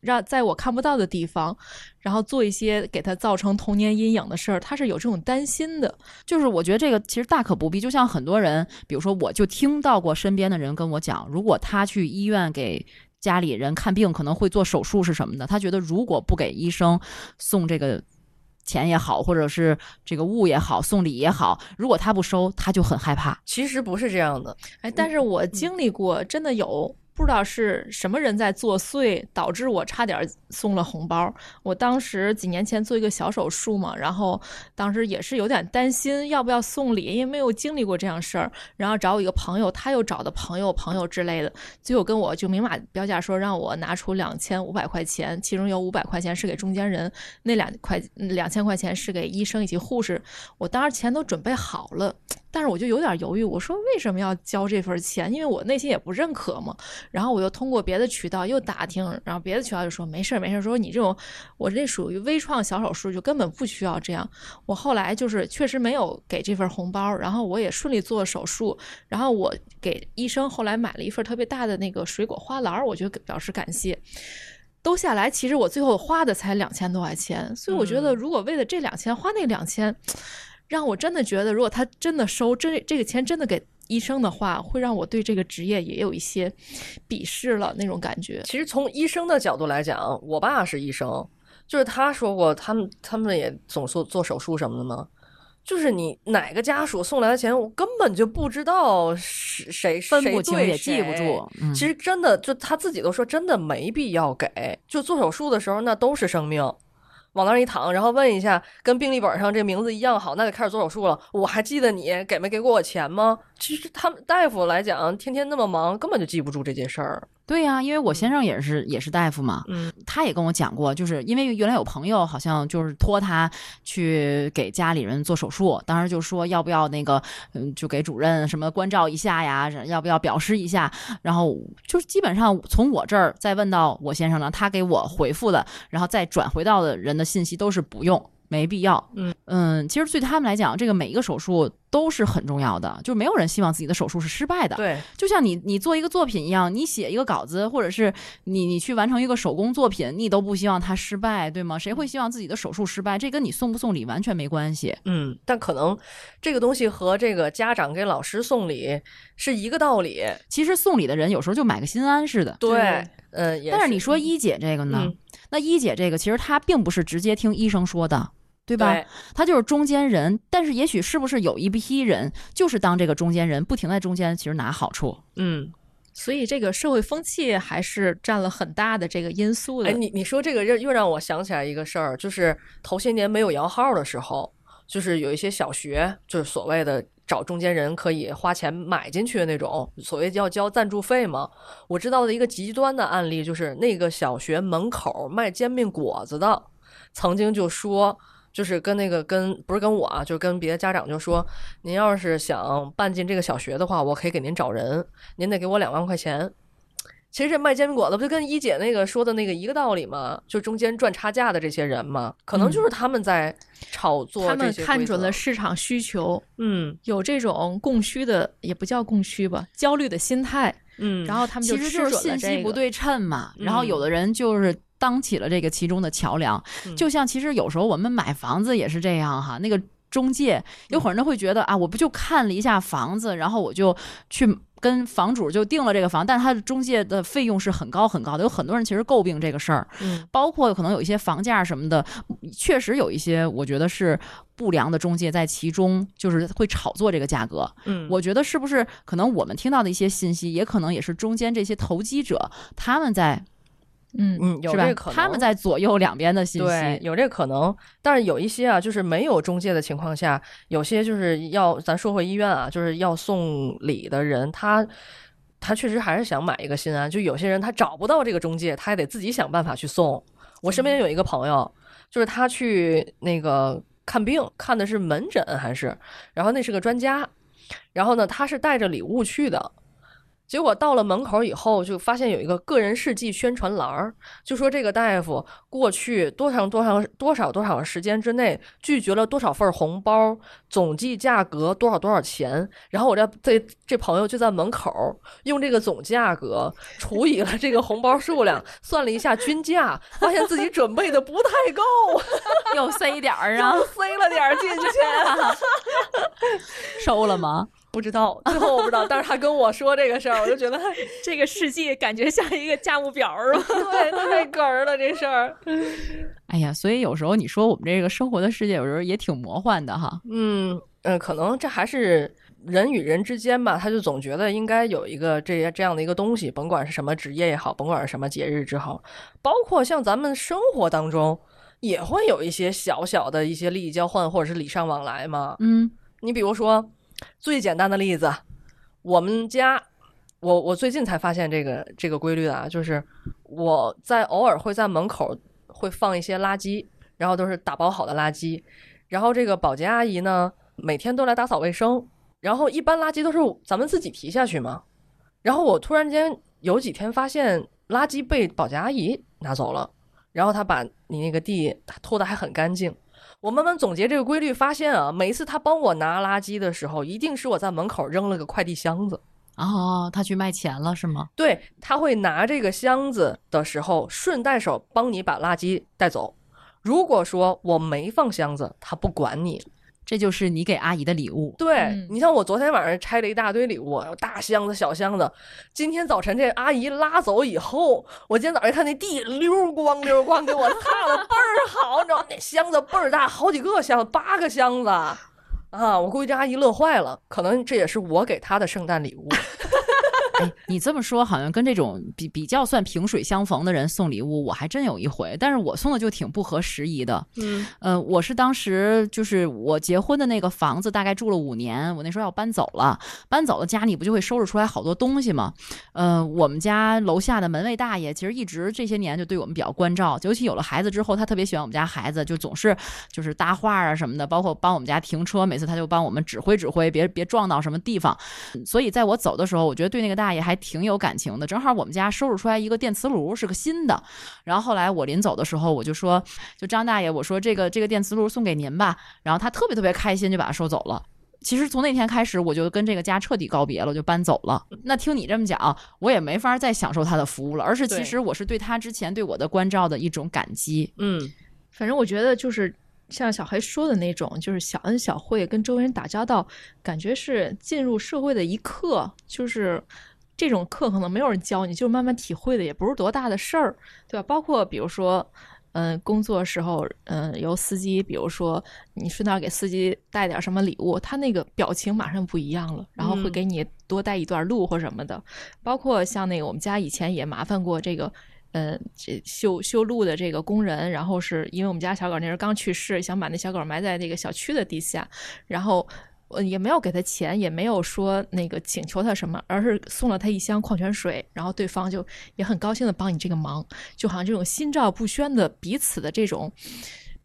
让在我看不到的地方，然后做一些给他造成童年阴影的事儿，他是有这种担心的。就是我觉得这个其实大可不必。就像很多人，比如说，我就听到过身边的人跟我讲，如果他去医院给家里人看病，可能会做手术是什么的，他觉得如果不给医生送这个。钱也好，或者是这个物也好，送礼也好，如果他不收，他就很害怕。其实不是这样的，哎，但是我经历过，真的有不知道是什么人在作祟，导致我差点送了红包。我当时几年前做一个小手术嘛，然后当时也是有点担心要不要送礼，因为没有经历过这样事儿。然后找我一个朋友，他又找的朋友、朋友之类的，最后跟我就明码标价说让我拿出两千五百块钱，其中有五百块钱是给中间人，那两块两千块钱是给医生以及护士。我当时钱都准备好了。但是我就有点犹豫，我说为什么要交这份钱？因为我内心也不认可嘛。然后我又通过别的渠道又打听，然后别的渠道就说没事儿没事儿，说你这种我这属于微创小手术，就根本不需要这样。我后来就是确实没有给这份红包，然后我也顺利做了手术，然后我给医生后来买了一份特别大的那个水果花篮儿，我觉得表示感谢。都下来，其实我最后花的才两千多块钱，所以我觉得如果为了这两千花那两千。让我真的觉得，如果他真的收这这个钱真的给医生的话，会让我对这个职业也有一些鄙视了那种感觉。其实从医生的角度来讲，我爸是医生，就是他说过，他们他们也总做做手术什么的嘛。就是你哪个家属送来的钱，我根本就不知道是谁分不清也记不住嗯其实真的就他自己都说，真的没必要给。就做手术的时候，那都是生命。往那儿一躺，然后问一下，跟病历本上这名字一样好，那得开始做手术了。我还记得你给没给过我钱吗？其实他们大夫来讲，天天那么忙，根本就记不住这件事儿。对呀、因为我先生也是也是大夫嘛，嗯他也跟我讲过，就是因为原来有朋友好像就是托他去给家里人做手术，当时就说要不要那个，嗯，就给主任什么关照一下呀，要不要表示一下，然后就是基本上从我这儿再问到我先生呢，他给我回复的，然后再转回到的人的信息都是不用。没必要，嗯其实对他们来讲，这个每一个手术都是很重要的，就没有人希望自己的手术是失败的。对，就像你你做一个作品一样，你写一个稿子，或者是你你去完成一个手工作品，你都不希望它失败，对吗？谁会希望自己的手术失败？这跟你送不送礼完全没关系。嗯，但可能这个东西和这个家长给老师送礼是一个道理。其实送礼的人有时候就买个心安似的。对，嗯，也但是你说一姐这个呢？嗯那一姐这个其实她并不是直接听医生说的。对吧？对她就是中间人，但是也许是不是有一批人就是当这个中间人，不停在中间，其实拿好处。嗯，所以这个社会风气还是占了很大的这个因素的。哎，你你说这个又又让我想起来一个事儿，就是头些年没有摇号的时候，就是有一些小学，就是所谓的找中间人可以花钱买进去的那种，所谓要交赞助费嘛。我知道的一个极端的案例，就是那个小学门口卖煎饼果子的，曾经就说。就是跟那个跟不是跟我啊，就是跟别的家长就说，您要是想办进这个小学的话，我可以给您找人，您得给我两万块钱。其实这卖煎饼果子不就跟一姐那个说的那个一个道理吗？就中间赚差价的这些人嘛，可能就是他们在炒作他们看准了市场需求，嗯有这种供需的，也不叫供需吧，焦虑的心态，嗯，然后他们其实就是吃准了这个。信息不对称嘛。嗯然后有的人就是当起了这个其中的桥梁，嗯就像其实有时候我们买房子也是这样哈，那个中介有很多人会觉得啊，我不就看了一下房子，然后我就去。跟房主就定了这个房，但他的中介的费用是很高很高的，有很多人其实诟病这个事儿，嗯包括可能有一些房价什么的，确实有一些我觉得是不良的中介在其中，就是会炒作这个价格。嗯，我觉得是不是可能我们听到的一些信息，也可能也是中间这些投机者他们在嗯嗯，有这个可？能。他们在左右两边的信对，息，有这个可能，但是有一些啊，就是没有中介的情况下，有些就是要咱说回医院啊，就是要送礼的人，他他确实还是想买一个心安。就有些人他找不到这个中介，他也得自己想办法去送。我身边有一个朋友，就是他去那个看病，看的是门诊还是，然后那是个专家，然后呢，他是带着礼物去的。结果到了门口以后，就发现有一个个人事迹宣传栏儿，就说这个大夫过去多长多长多少多少时间之内拒绝了多少份红包，总计价格多少多少钱。然后我这这这朋友就在门口用这个总价格除以了这个红包数量，算了一下均价，发现自己准备的不太够，又塞点儿啊又，塞了点儿进去。收了吗？不知道，最后我不知道，但是他跟我说这个事儿，我就觉得 这个世界感觉像一个价目表儿吧？对太哏儿了这事儿。哎呀，所以有时候你说我们这个生活的世界，有时候也挺魔幻的哈。嗯呃，可能这还是人与人之间吧，他就总觉得应该有一个这这样的一个东西，甭管是什么职业也好，甭管是什么节日之后，包括像咱们生活当中也会有一些小小的一些利益交换或者是礼尚往来嘛。嗯你比如说最简单的例子，我们家。我我最近才发现这个这个规律啊，就是我在偶尔会在门口会放一些垃圾，然后都是打包好的垃圾，然后这个保洁阿姨呢每天都来打扫卫生，然后一般垃圾都是咱们自己提下去嘛，然后我突然间有几天发现垃圾被保洁阿姨拿走了，然后她把你那个地拖得还很干净。我慢慢总结这个规律，发现啊，每一次他帮我拿垃圾的时候，一定是我在门口扔了个快递箱子。哦，他去卖钱了是吗？对，他会拿这个箱子的时候，顺带手帮你把垃圾带走。如果说我没放箱子，他不管你。这就是你给阿姨的礼物。对、嗯你像我昨天晚上拆了一大堆礼物，大箱子、小箱子。今天早晨这阿姨拉走以后，我今天早上一看那地溜光溜光，给我擦的倍儿好，你知道吗那箱子倍儿大，好几个箱子，八个箱子啊！我估计这阿姨乐坏了，可能这也是我给她的圣诞礼物。哎，你这么说好像跟这种比比较算萍水相逢的人送礼物，我还真有一回，但是我送的就挺不合时宜的。嗯呃，我是当时就是我结婚的那个房子，大概住了五年，我那时候要搬走了，搬走了家里不就会收拾出来好多东西吗？呃，我们家楼下的门卫大爷其实一直这些年就对我们比较关照，尤其有了孩子之后，他特别喜欢我们家孩子，就总是就是搭话啊什么的，包括帮我们家停车，每次他就帮我们指挥指挥，别别撞到什么地方。所以在我走的时候，我觉得对那个大爷还挺有感情的。正好我们家收拾出来一个电磁炉，是个新的。然后后来我临走的时候，我就说，就张大爷，我说这个这个电磁炉送给您吧。然后他特别特别开心，就把它收走了。其实从那天开始，我就跟这个家彻底告别了，就搬走了。那听你这么讲，我也没法再享受他的服务了，而是其实我是对他之前对我的关照的一种感激。嗯，反正我觉得就是像小黑说的那种，就是小恩小惠，跟周围人打交道，感觉是进入社会的一刻，就是。这种课可能没有人教你，就是慢慢体会的，也不是多大的事儿，对吧？包括比如说，嗯，工作时候，嗯，由司机，比如说你顺道给司机带点什么礼物，他那个表情马上不一样了，然后会嗯给你多带一段路或什么的。包括像那个我们家以前也麻烦过这个，呃，这修修路的这个工人，然后是因为我们家小狗那时候刚去世，想把那小狗埋在那个小区的地下，然后。我，也没有给他钱，也没有说那个请求他什么，而是送了他一箱矿泉水，然后对方就也很高兴的帮你这个忙，就好像这种心照不宣的彼此的这种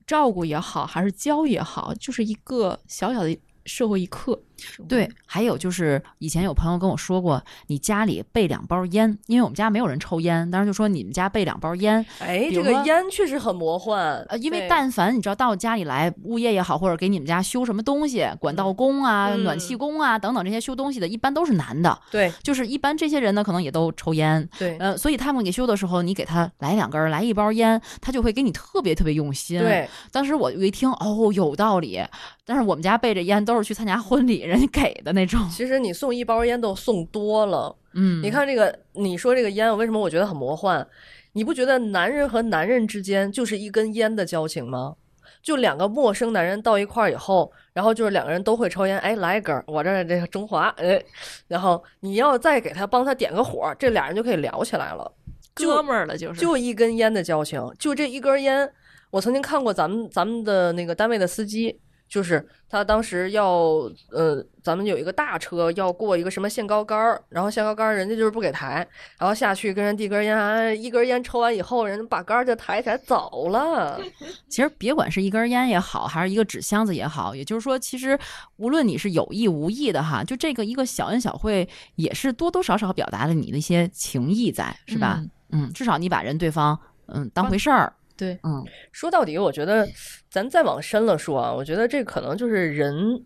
照顾也好，还是教也好，就是一个小小的社会一课。对，还有就是以前有朋友跟我说过，你家里备两包烟，因为我们家没有人抽烟，当时就说你们家备两包烟，哎，这个烟确实很魔幻。呃，因为但凡你知道到家里来，物业也好，或者给你们家修什么东西，管道工啊、嗯暖气工啊等等这些修东西的，一般都是男的。对就是一般这些人呢，可能也都抽烟，对呃，所以他们给修的时候，你给他来两根儿，来一包烟，他就会给你特别特别用心。，对，当时我一听，哦，有道理。但是我们家备着烟都是去参加婚礼人家给的那种。其实你送一包烟都送多了。嗯，你看这个，你说这个烟，为什么我觉得很魔幻？你不觉得男人和男人之间就是一根烟的交情吗？就两个陌生男人到一块儿以后，然后就是两个人都会抽烟，哎，来一根儿，我这儿这个中华，哎，然后你要再给他帮他点个火，这俩人就可以聊起来了。哥们儿了，就是就一根烟的交情，就这一根烟。我曾经看过咱们咱们的那个单位的司机，就是他当时要呃，咱们有一个大车要过一个什么限高杆儿，然后限高杆儿人家就是不给抬，然后下去跟人递根烟，啊一根烟抽完以后，人家把杆儿就抬起来走了。其实别管是一根烟也好，还是一个纸箱子也好，也就是说，其实无论你是有意无意的哈，就这个一个小恩小惠，也是多多少少表达了你的一些情谊在，是吧？嗯，至少你把人对方嗯当回事儿，对，嗯说到底，我觉得咱再往深了说啊，我觉得这可能就是人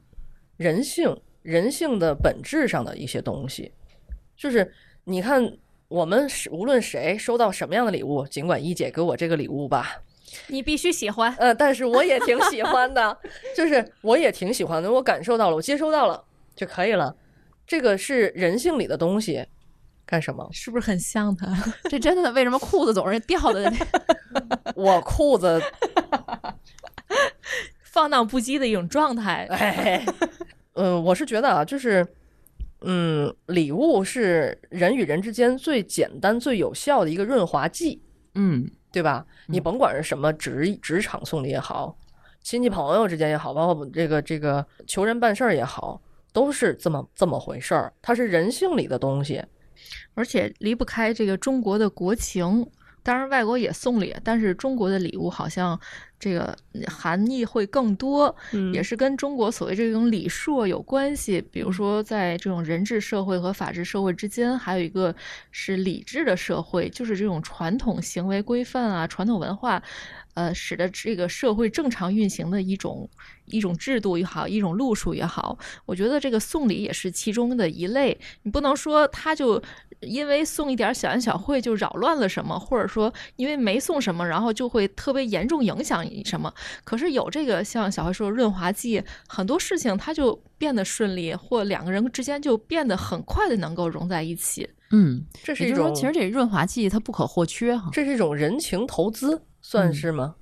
人性人性的本质上的一些东西。就是你看，我们是无论谁收到什么样的礼物，尽管一姐给我这个礼物吧，你必须喜欢。呃，但是我也挺喜欢的，就是我也挺喜欢的，我感受到了，我接收到了就可以了。这个是人性里的东西，干什么？是不是很像他？这真的为什么裤子总是掉的？我裤子，放荡不羁的一种状态。哎，嗯，我是觉得啊，就是，嗯，礼物是人与人之间最简单、最有效的一个润滑剂，嗯对吧？你甭管是什么职职场送礼也好，亲戚朋友之间也好，包括这个这个求人办事儿也好，都是这么这么回事儿。它是人性里的东西。而且离不开这个中国的国情。当然，外国也送礼，但是中国的礼物好像这个含义会更多，嗯也是跟中国所谓这种礼数有关系。比如说，在这种人治社会和法治社会之间，还有一个是礼制的社会，就是这种传统行为规范啊、传统文化，呃，使得这个社会正常运行的一种一种制度也好，一种路数也好。我觉得这个送礼也是其中的一类，你不能说他就。因为送一点小恩小惠就扰乱了什么，或者说因为没送什么，然后就会特别严重影响你什么。可是有这个像小慧说的润滑剂，很多事情它就变得顺利，或两个人之间就变得很快的能够融在一起。嗯，这是一种，其实这润滑剂它不可或缺哈。这是一种人情投资，算是吗？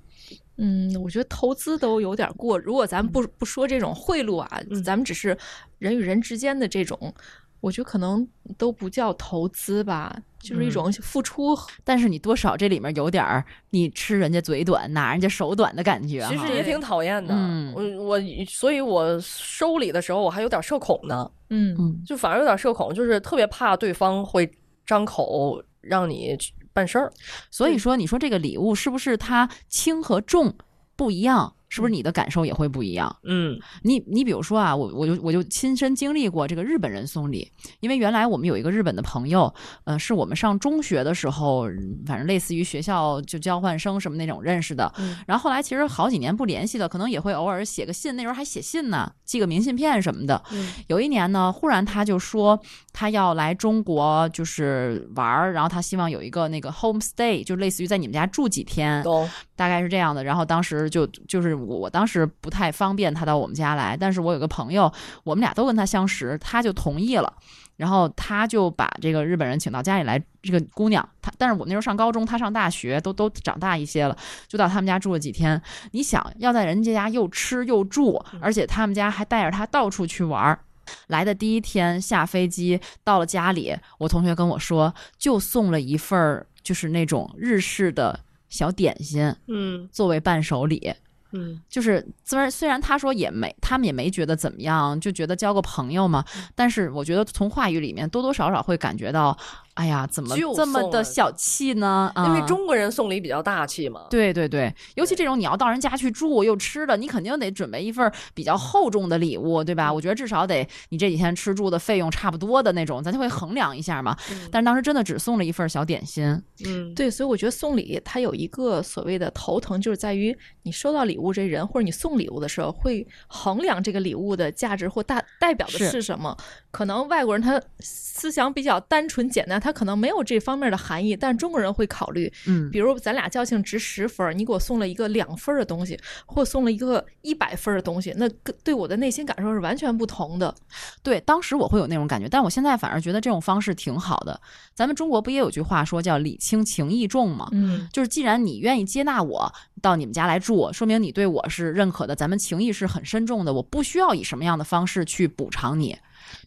嗯，我觉得投资都有点过。如果咱们不不说这种贿赂啊，嗯咱们只是人与人之间的这种。我觉得可能都不叫投资吧，就是一种付出。但是你多少这里面有点儿你吃人家嘴短，拿人家手短的感觉哈。其实也挺讨厌的。嗯我我所以，我收礼的时候我还有点社恐呢，嗯嗯就反而有点社恐，就是特别怕对方会张口让你去办事儿。所以说，你说这个礼物是不是它轻和重不一样？是不是你的感受也会不一样？嗯你你比如说啊，我我就我就亲身经历过这个日本人送礼，因为原来我们有一个日本的朋友，呃，是我们上中学的时候，反正类似于学校就交换生什么那种认识的。嗯然后后来其实好几年不联系了，可能也会偶尔写个信，那时候还写信呢，寄个明信片什么的。嗯有一年呢，忽然他就说他要来中国就是玩儿，然后他希望有一个那个 home stay，就类似于在你们家住几天，懂。大概是这样的。然后当时就就是我我当时不太方便他到我们家来，但是我有个朋友，我们俩都跟他相识，他就同意了。然后他就把这个日本人请到家里来，这个姑娘，她但是我那时候上高中，她上大学，都都长大一些了，就到他们家住了几天。你想要在人家家又吃又住，而且他们家还带着他到处去玩儿。来的第一天下飞机到了家里，我同学跟我说，就送了一份儿就是那种日式的小点心嗯作为伴手礼。嗯就是虽然虽然他说也没，他们也没觉得怎么样，就觉得交个朋友嘛。但是我觉得从话语里面多多少少会感觉到，哎呀，怎么就这么的小气呢？啊、因为中国人送礼比较大气嘛。对对对，尤其这种你要到人家去住又吃的，你肯定得准备一份儿比较厚重的礼物，对吧？我觉得至少得你这几天吃住的费用差不多的那种，咱就会衡量一下嘛。嗯但是当时真的只送了一份儿小点心，嗯，对，所以我觉得送礼它有一个所谓的头疼，就是在于你收到礼物这人，或者你送礼物的时候，会衡量这个礼物的价值或大代表的是是什么。可能外国人他思想比较单纯简单，他可能没有这方面的含义，但中国人会考虑。嗯，比如咱俩交情值十分，你给我送了一个两分的东西，或送了一个一百分的东西，那跟对我的内心感受是完全不同的。对，当时我会有那种感觉，但我现在反而觉得这种方式挺好的。咱们中国不也有句话说叫礼轻情意重吗？嗯，就是既然你愿意接纳我到你们家来住，说明你对我是认可的，咱们情谊是很深重的，我不需要以什么样的方式去补偿你。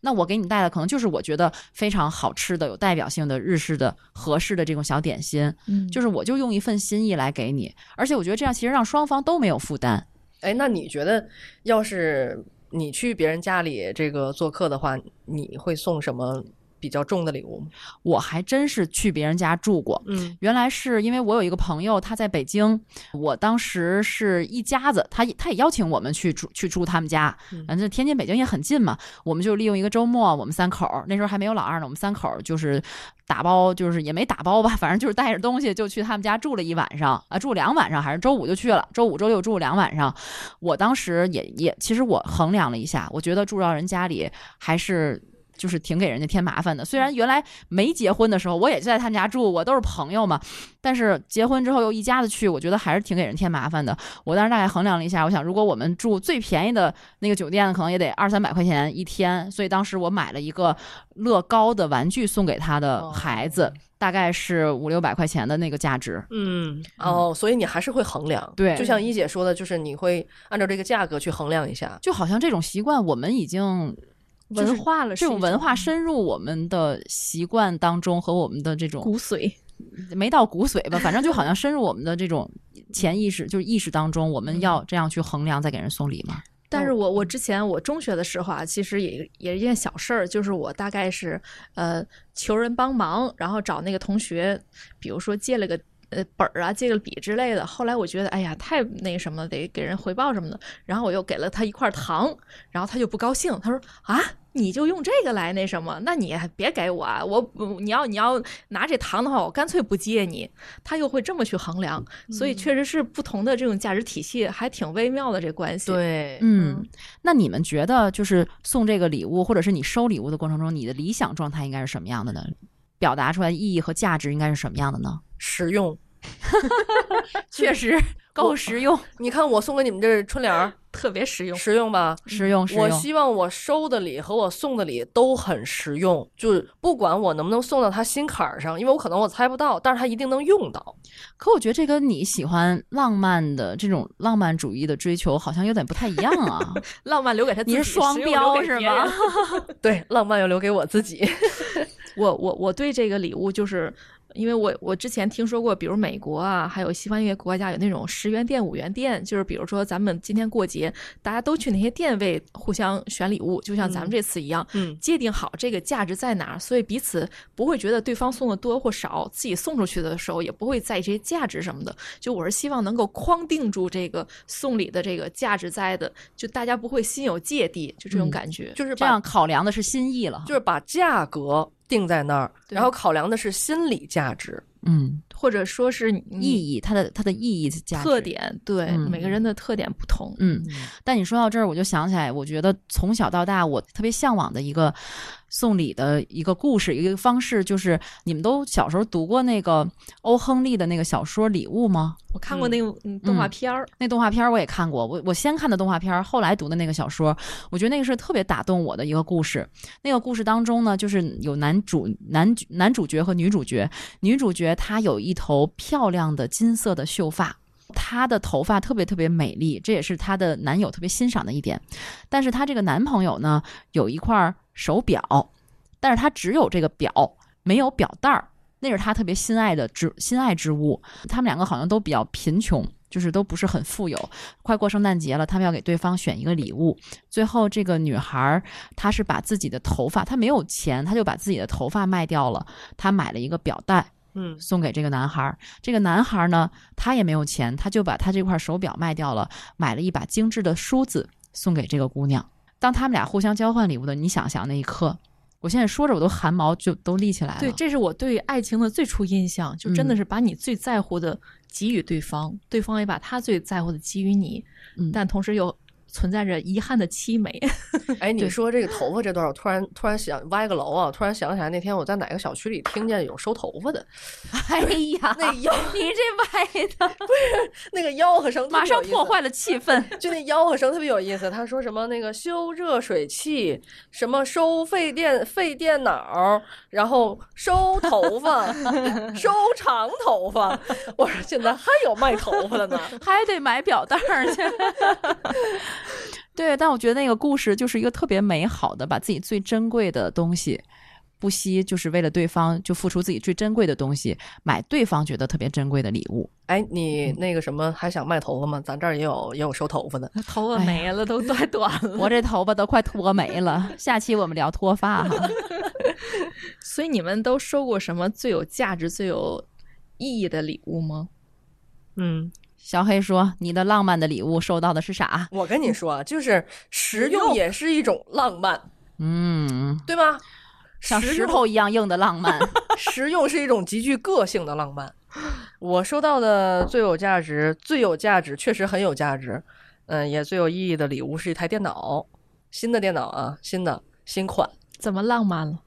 那我给你带的可能就是我觉得非常好吃的、有代表性的日式的合适的这种小点心，嗯就是我就用一份心意来给你，而且我觉得这样其实让双方都没有负担。哎，那你觉得要是你去别人家里这个做客的话，你会送什么比较重的礼物吗？我还真是去别人家住过，嗯原来是因为我有一个朋友，他在北京，我当时是一家子，他也他也邀请我们去住去住他们家，嗯反正天津北京也很近嘛，我们就利用一个周末，我们三口儿那时候还没有老二呢，我们三口儿就是打包，就是也没打包吧，反正就是带着东西就去他们家住了一晚上啊，住两晚上，还是周五就去了，周五周六住两晚上。我当时也也，其实我衡量了一下，我觉得住到人家里还是。就是挺给人家添麻烦的。虽然原来没结婚的时候，我也在他们家住我，都是朋友嘛。但是结婚之后又一家子去，我觉得还是挺给人添麻烦的。我当时大概衡量了一下，我想如果我们住最便宜的那个酒店，可能也得二三百块钱一天。所以当时我买了一个乐高的玩具送给他的孩子，大概是五六百块钱的那个价值。嗯，哦，所以你还是会衡量，对就像一姐说的，就是你会按照这个价格去衡量一下。就好像这种习惯，我们已经就是文化了，这种文化深入我们的习惯当中和我们的这种骨髓。没到骨髓吧，反正就好像深入我们的这种潜意识，就是意识当中，我们要这样去衡量再给人送礼嘛。但是我我之前我中学的时候啊，其实也也是一件小事儿，就是我大概是呃求人帮忙，然后找那个同学，比如说借了个呃本儿啊，借个笔之类的。后来我觉得哎呀太那什么，得给人回报什么的，然后我又给了他一块糖，然后他就不高兴，他说啊。你就用这个来那什么？那你别给我啊！我你要你要拿这糖的话，我干脆不借你。他又会这么去衡量，所以确实是不同的这种价值体系，还挺微妙的这关系。对，嗯，那你们觉得就是送这个礼物，或者是你收礼物的过程中，你的理想状态应该是什么样的呢？表达出来意义和价值应该是什么样的呢？实用。确实 够实用，你看我送给你们这春联儿，特别实用。实用吧？实用实用。我希望我收的礼和我送的礼都很实用，就是不管我能不能送到他心坎儿上，因为我可能我猜不到，但是他一定能用到。可我觉得这跟你喜欢浪漫的这种浪漫主义的追求好像有点不太一样啊。浪漫留给他自己，你是双实用标是留给别人吗？对，浪漫要留给我自己。我我我对这个礼物就是。因为我我之前听说过，比如美国啊，还有西方一些国家有那种十元店、五元店，就是比如说咱们今天过节，大家都去那些店位互相选礼物，就像咱们这次一样，嗯，界定好这个价值在哪儿，所以彼此不会觉得对方送的多或少，自己送出去的时候也不会在意这些价值什么的。就我是希望能够框定住这个送礼的这个价值在的，就大家不会心有芥蒂，就这种嗯感觉。就是这样考量的是心意了，就是把价格定在那儿，然后考量的是心理价值。嗯，或者说是意义，它的它的意义特。点，对、嗯每个人的特点不同。嗯，但你说到这儿，我就想起来，我觉得从小到大，我特别向往的一个送礼的一个故事，一个方式，就是你们都小时候读过那个欧亨利的那个小说《礼物》吗？我看过那个嗯动画片儿，那动画片儿我也看过，我我先看的动画片儿，后来读的那个小说，我觉得那个是特别打动我的一个故事。那个故事当中呢，就是有男主男男主角和女主角，女主角她有一一头漂亮的金色的秀发。她的头发特别特别美丽，这也是她的男友特别欣赏的一点。但是她这个男朋友呢，有一块手表，但是他只有这个表，没有表带儿。那是他特别心爱的之心爱之物。他们两个好像都比较贫穷，就是都不是很富有。快过圣诞节了，他们要给对方选一个礼物。最后这个女孩儿，她是把自己的头发，她没有钱，她就把自己的头发卖掉了，她买了一个表带。嗯送给这个男孩儿，这个男孩儿呢，他也没有钱，他就把他这块手表卖掉了，买了一把精致的梳子送给这个姑娘。当他们俩互相交换礼物的，你想想那一刻，我现在说着我都汗毛就都立起来了。对，这是我对爱情的最初印象，就真的嗯是把你最在乎的给予对方，对方也把他最在乎的给予你，嗯但同时又存在着遗憾的凄美。哎，你说这个头发这段，我突然突然想歪个楼啊，突然想起来那天我在哪个小区里听见有收头发的，哎呀，那腰你这歪的，不是那个吆喝声马上破坏了气氛。就那吆喝声特别有意思，他说什么那个修热水器，什么收费电废电脑，然后收头发，收长头发。我说现在还有卖头发的呢。还得买表带儿去。对，但我觉得那个故事就是一个特别美好的，把自己最珍贵的东西，不惜就是为了对方就付出自己最珍贵的东西，买对方觉得特别珍贵的礼物。哎，你那个什么还想卖头发吗？咱这儿也有也有收头发的。头发没了，都 太短了。我这头发都快脱没了，下期我们聊脱发哈。所以你们都收过什么最有价值、最有意义的礼物吗？嗯，小黑说：“你的浪漫的礼物收到的是啥我跟你说，就是实用也是一种浪漫，？”嗯，对吧？像石头一样硬的浪漫。实用是一种极具个性的浪漫。我收到的最有价值、最有价值，确实很有价值，嗯，也最有意义的礼物是一台电脑，新的电脑啊，新的新款。怎么浪漫了？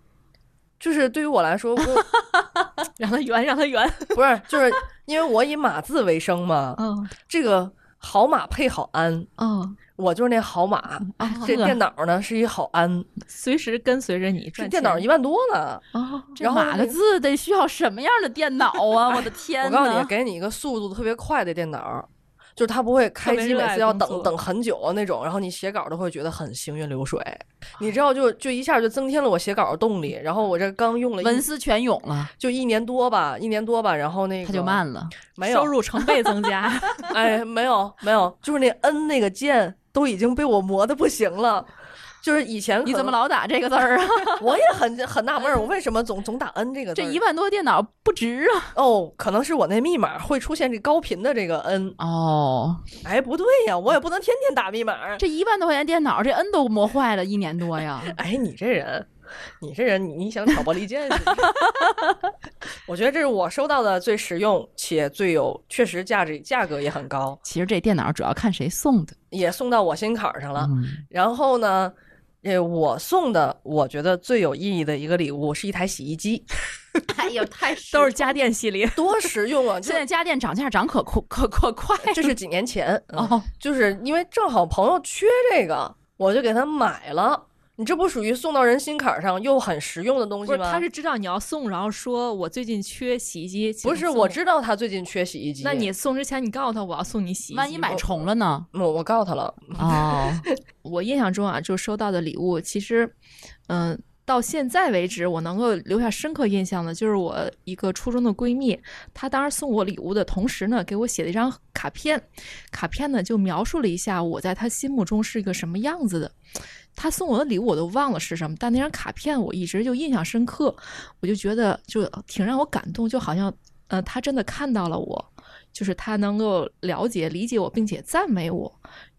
就是对于我来说，我 让它圆，让它圆。不是，就是因为我以码字为生嘛，嗯这个好马配好鞍，嗯，我就是那好马。啊这电脑呢是一好鞍，随时跟随着你这。电脑一万多呢。哦，这然后那个码个字得需要什么样的电脑啊？我的天！我告诉你，给你一个速度特别快的电脑，就是它不会开机，每次要等等很久啊那种，然后你写稿都会觉得很行云流水。你知道就，就一下就增添了我写稿的动力。然后我这刚用了一文思泉涌了，就一年多吧，一年多吧，然后那个它就慢了。没有收入成倍增加。哎，没有没有，就是那 N 那个键都已经被我磨的不行了。就是以前你怎么老打这个字儿啊？我也很很纳闷儿，我为什么总总打 N 这个字？这一万多电脑不值啊！哦，可能是我那密码会出现这高频的这个 N。哦，哎，不对呀，我也不能天天打密码。这一万多块钱电脑，这 N 都磨坏了一年多呀！哎，你这人，你这人，你你想挑拨离间是不是？我觉得这是我收到的最实用且最有确实价值，价格也很高，其实这电脑主要看谁送的。也送到我心坎儿上了。嗯，然后呢，呃，我送的我觉得最有意义的一个礼物是一台洗衣机，哎呦，太都是家电系列。多实用啊！现在家电涨价涨可快可可快这是几年前，嗯哦，就是因为正好朋友缺这个，我就给他买了。你这不属于送到人心坎儿上又很实用的东不是，西吗？他是知道你要送，然后说我最近缺洗衣机，不是我知道他最近缺洗衣机，那你送之前，你告诉他我要送你洗衣机。万一买重了呢？我我告诉他了，哦，我印象中啊，就收到的礼物，其实，嗯、到现在为止，我能够留下深刻印象的，就是我一个初中的闺蜜，她当时送我礼物的同时呢，给我写了一张卡片，卡片呢就描述了一下我在她心目中是一个什么样子的。她送我的礼物我都忘了是什么，但那张卡片我一直就印象深刻，我就觉得就挺让我感动，就好像呃，他真的看到了我，就是他能够了解、理解我，并且赞美我。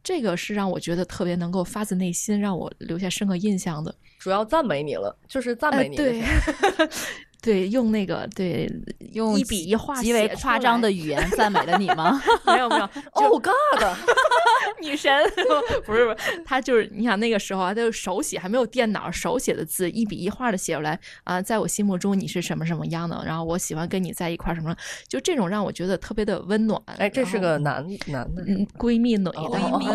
这个是让我觉得特别能够发自内心让我留下深刻印象的。主要赞美你了，就是赞哎美你的对 对，用那个对用一笔一画极为夸张的语言赞美了你吗？没有没有，，Oh God，女神不是不是，他就是你想那个时候啊，他就手写还没有电脑，手写的字一笔一画的写出来啊，在我心目中你是什么什么样的，然后我喜欢跟你在一块儿什么，就这种让我觉得特别的温暖。哎，这是个男男的，嗯闺蜜呢，哦闺蜜。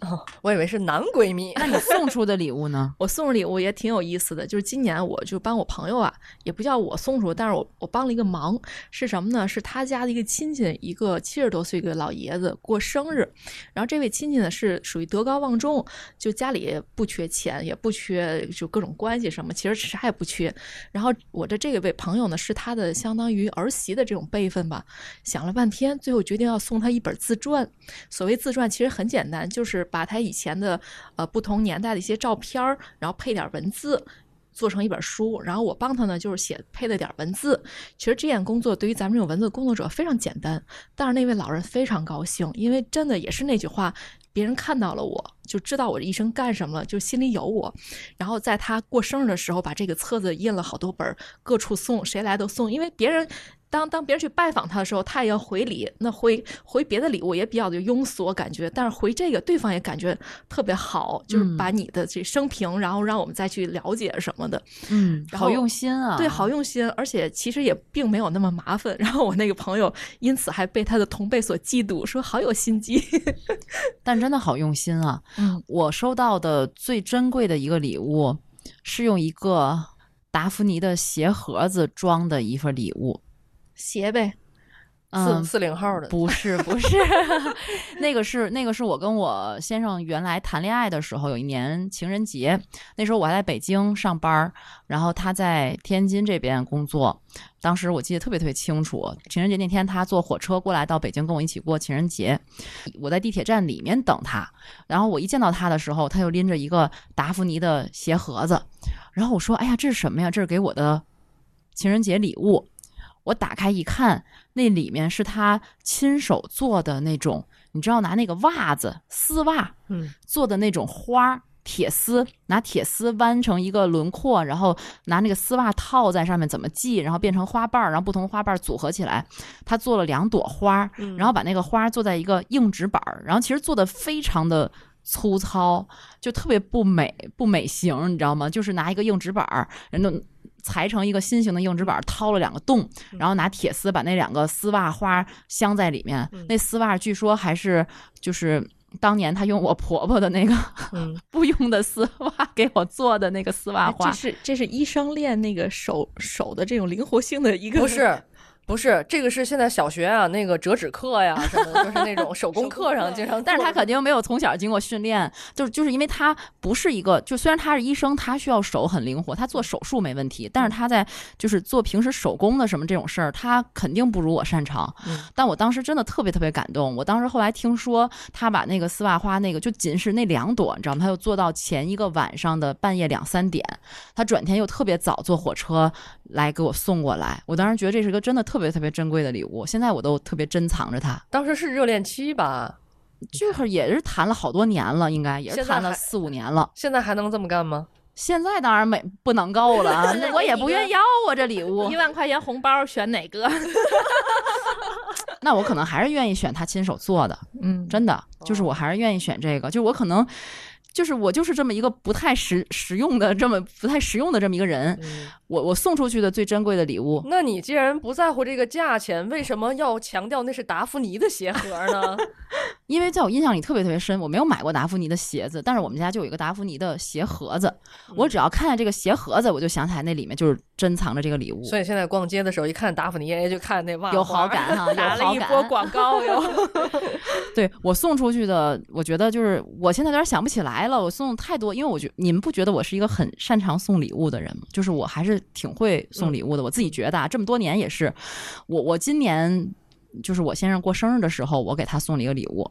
哦我以为是男闺蜜。那你送出的礼物呢？我送礼物也挺有意思的，就是今年我就帮我朋友啊，也不叫我我送出，但是我我帮了一个忙，是什么呢？是他家的一个亲戚，一个七十多岁一个老爷子过生日，然后这位亲戚呢是属于德高望重，就家里不缺钱，也不缺就各种关系什么，其实啥也不缺。然后我的这位朋友呢是他的相当于儿媳的这种辈分吧，想了半天，最后决定要送他一本自传。所谓自传其实很简单，就是把他以前的呃不同年代的一些照片儿，然后配点文字。做成一本书，然后我帮他呢，就是写配了点文字。其实这件工作对于咱们这种文字工作者非常简单，但是那位老人非常高兴，因为真的也是那句话，别人看到了我就知道我这一生干什么了，就心里有我。然后在他过生日的时候，把这个册子印了好多本，各处送，谁来都送，因为别人。当当别人去拜访他的时候，他也要回礼，那回回别的礼物也比较的庸俗，我感觉，但是回这个对方也感觉特别好，就是嗯把你的这生平，然后让我们再去了解什么的，嗯，好用心啊！对，好用心，而且其实也并没有那么麻烦。然后我那个朋友因此还被他的同辈所嫉妒，说好有心机。但真的好用心啊！嗯，我收到的最珍贵的一个礼物，是用一个达芙妮的鞋盒子装的一份礼物。鞋呗，嗯四四零号的，不是不是，那个是那个是我跟我先生原来谈恋爱的时候，有一年情人节，那时候我还在北京上班儿，然后他在天津这边工作。当时我记得特别特别清楚，情人节那天他坐火车过来到北京跟我一起过情人节，我在地铁站里面等他，然后我一见到他的时候，他就拎着一个达芙妮的鞋盒子，然后我说：“哎呀，这是什么呀？这是给我的情人节礼物。”我打开一看，那里面是他亲手做的那种，你知道拿那个袜子丝袜嗯，做的那种花儿。铁丝拿铁丝弯成一个轮廓，然后拿那个丝袜套在上面，怎么系，然后变成花瓣儿，然后不同花瓣儿组合起来。他做了两朵花儿，嗯然后把那个花儿做在一个硬纸板儿，然后其实做的非常的粗糙，就特别不美不美型，你知道吗？就是拿一个硬纸板儿，人都裁成一个心形的硬纸板儿，掏了两个洞，然后拿铁丝把那两个丝袜花镶在里面。嗯那丝袜据说还是就是。当年他用我婆婆的那个嗯，不用的丝袜给我做的那个丝袜花这，是这是医生练那个手手的这种灵活性的一个不是。不是，这个是现在小学啊，那个折纸课呀什么的，就是那种手工课上经常做。但是他肯定没有从小经过训练，就是就是因为他不是一个，就虽然他是医生，他需要手很灵活，他做手术没问题，但是他在就是做平时手工的什么这种事儿，他肯定不如我擅长。嗯但我当时真的特别特别感动，我当时后来听说他把那个丝袜花那个就仅是那两朵，你知道吗？他又做到前一个晚上的半夜两三点，他转天又特别早坐火车来给我送过来，我当时觉得这是个真的特别特别珍贵的礼物，现在我都特别珍藏着它。当时是热恋期吧？这会儿也是谈了好多年了，应该也谈了四五年了。现在还能这么干吗？现在当然没不能够了啊，那我也不愿意要啊这礼物一。万块钱红包选哪个？那我可能还是愿意选他亲手做的，嗯，真的，就是我还是愿意选这个。就是我可能，就是我就是这么一个不太实实用的这么不太实用的这么一个人。嗯，我我送出去的最珍贵的礼物，那你既然不在乎这个价钱，为什么要强调那是达芙妮的鞋盒呢？因为在我印象里特别特别深，我没有买过达芙妮的鞋子，但是我们家就有一个达芙妮的鞋盒子。我只要看见这个鞋盒子，我就想起来那里面就是珍藏着这个礼物，所以现在逛街的时候，一看达芙妮，哎，就看那袜有好感哈，有打了。一波广告哟。对我送出去的，我觉得就是我现在有点想不起来了。我送太多，因为我觉你们不觉得我是一个很擅长送礼物的人吗？就是我还是挺会送礼物的。我自己觉得啊，这么多年也是，我我今年就是我先生过生日的时候，我给他送了一个礼物。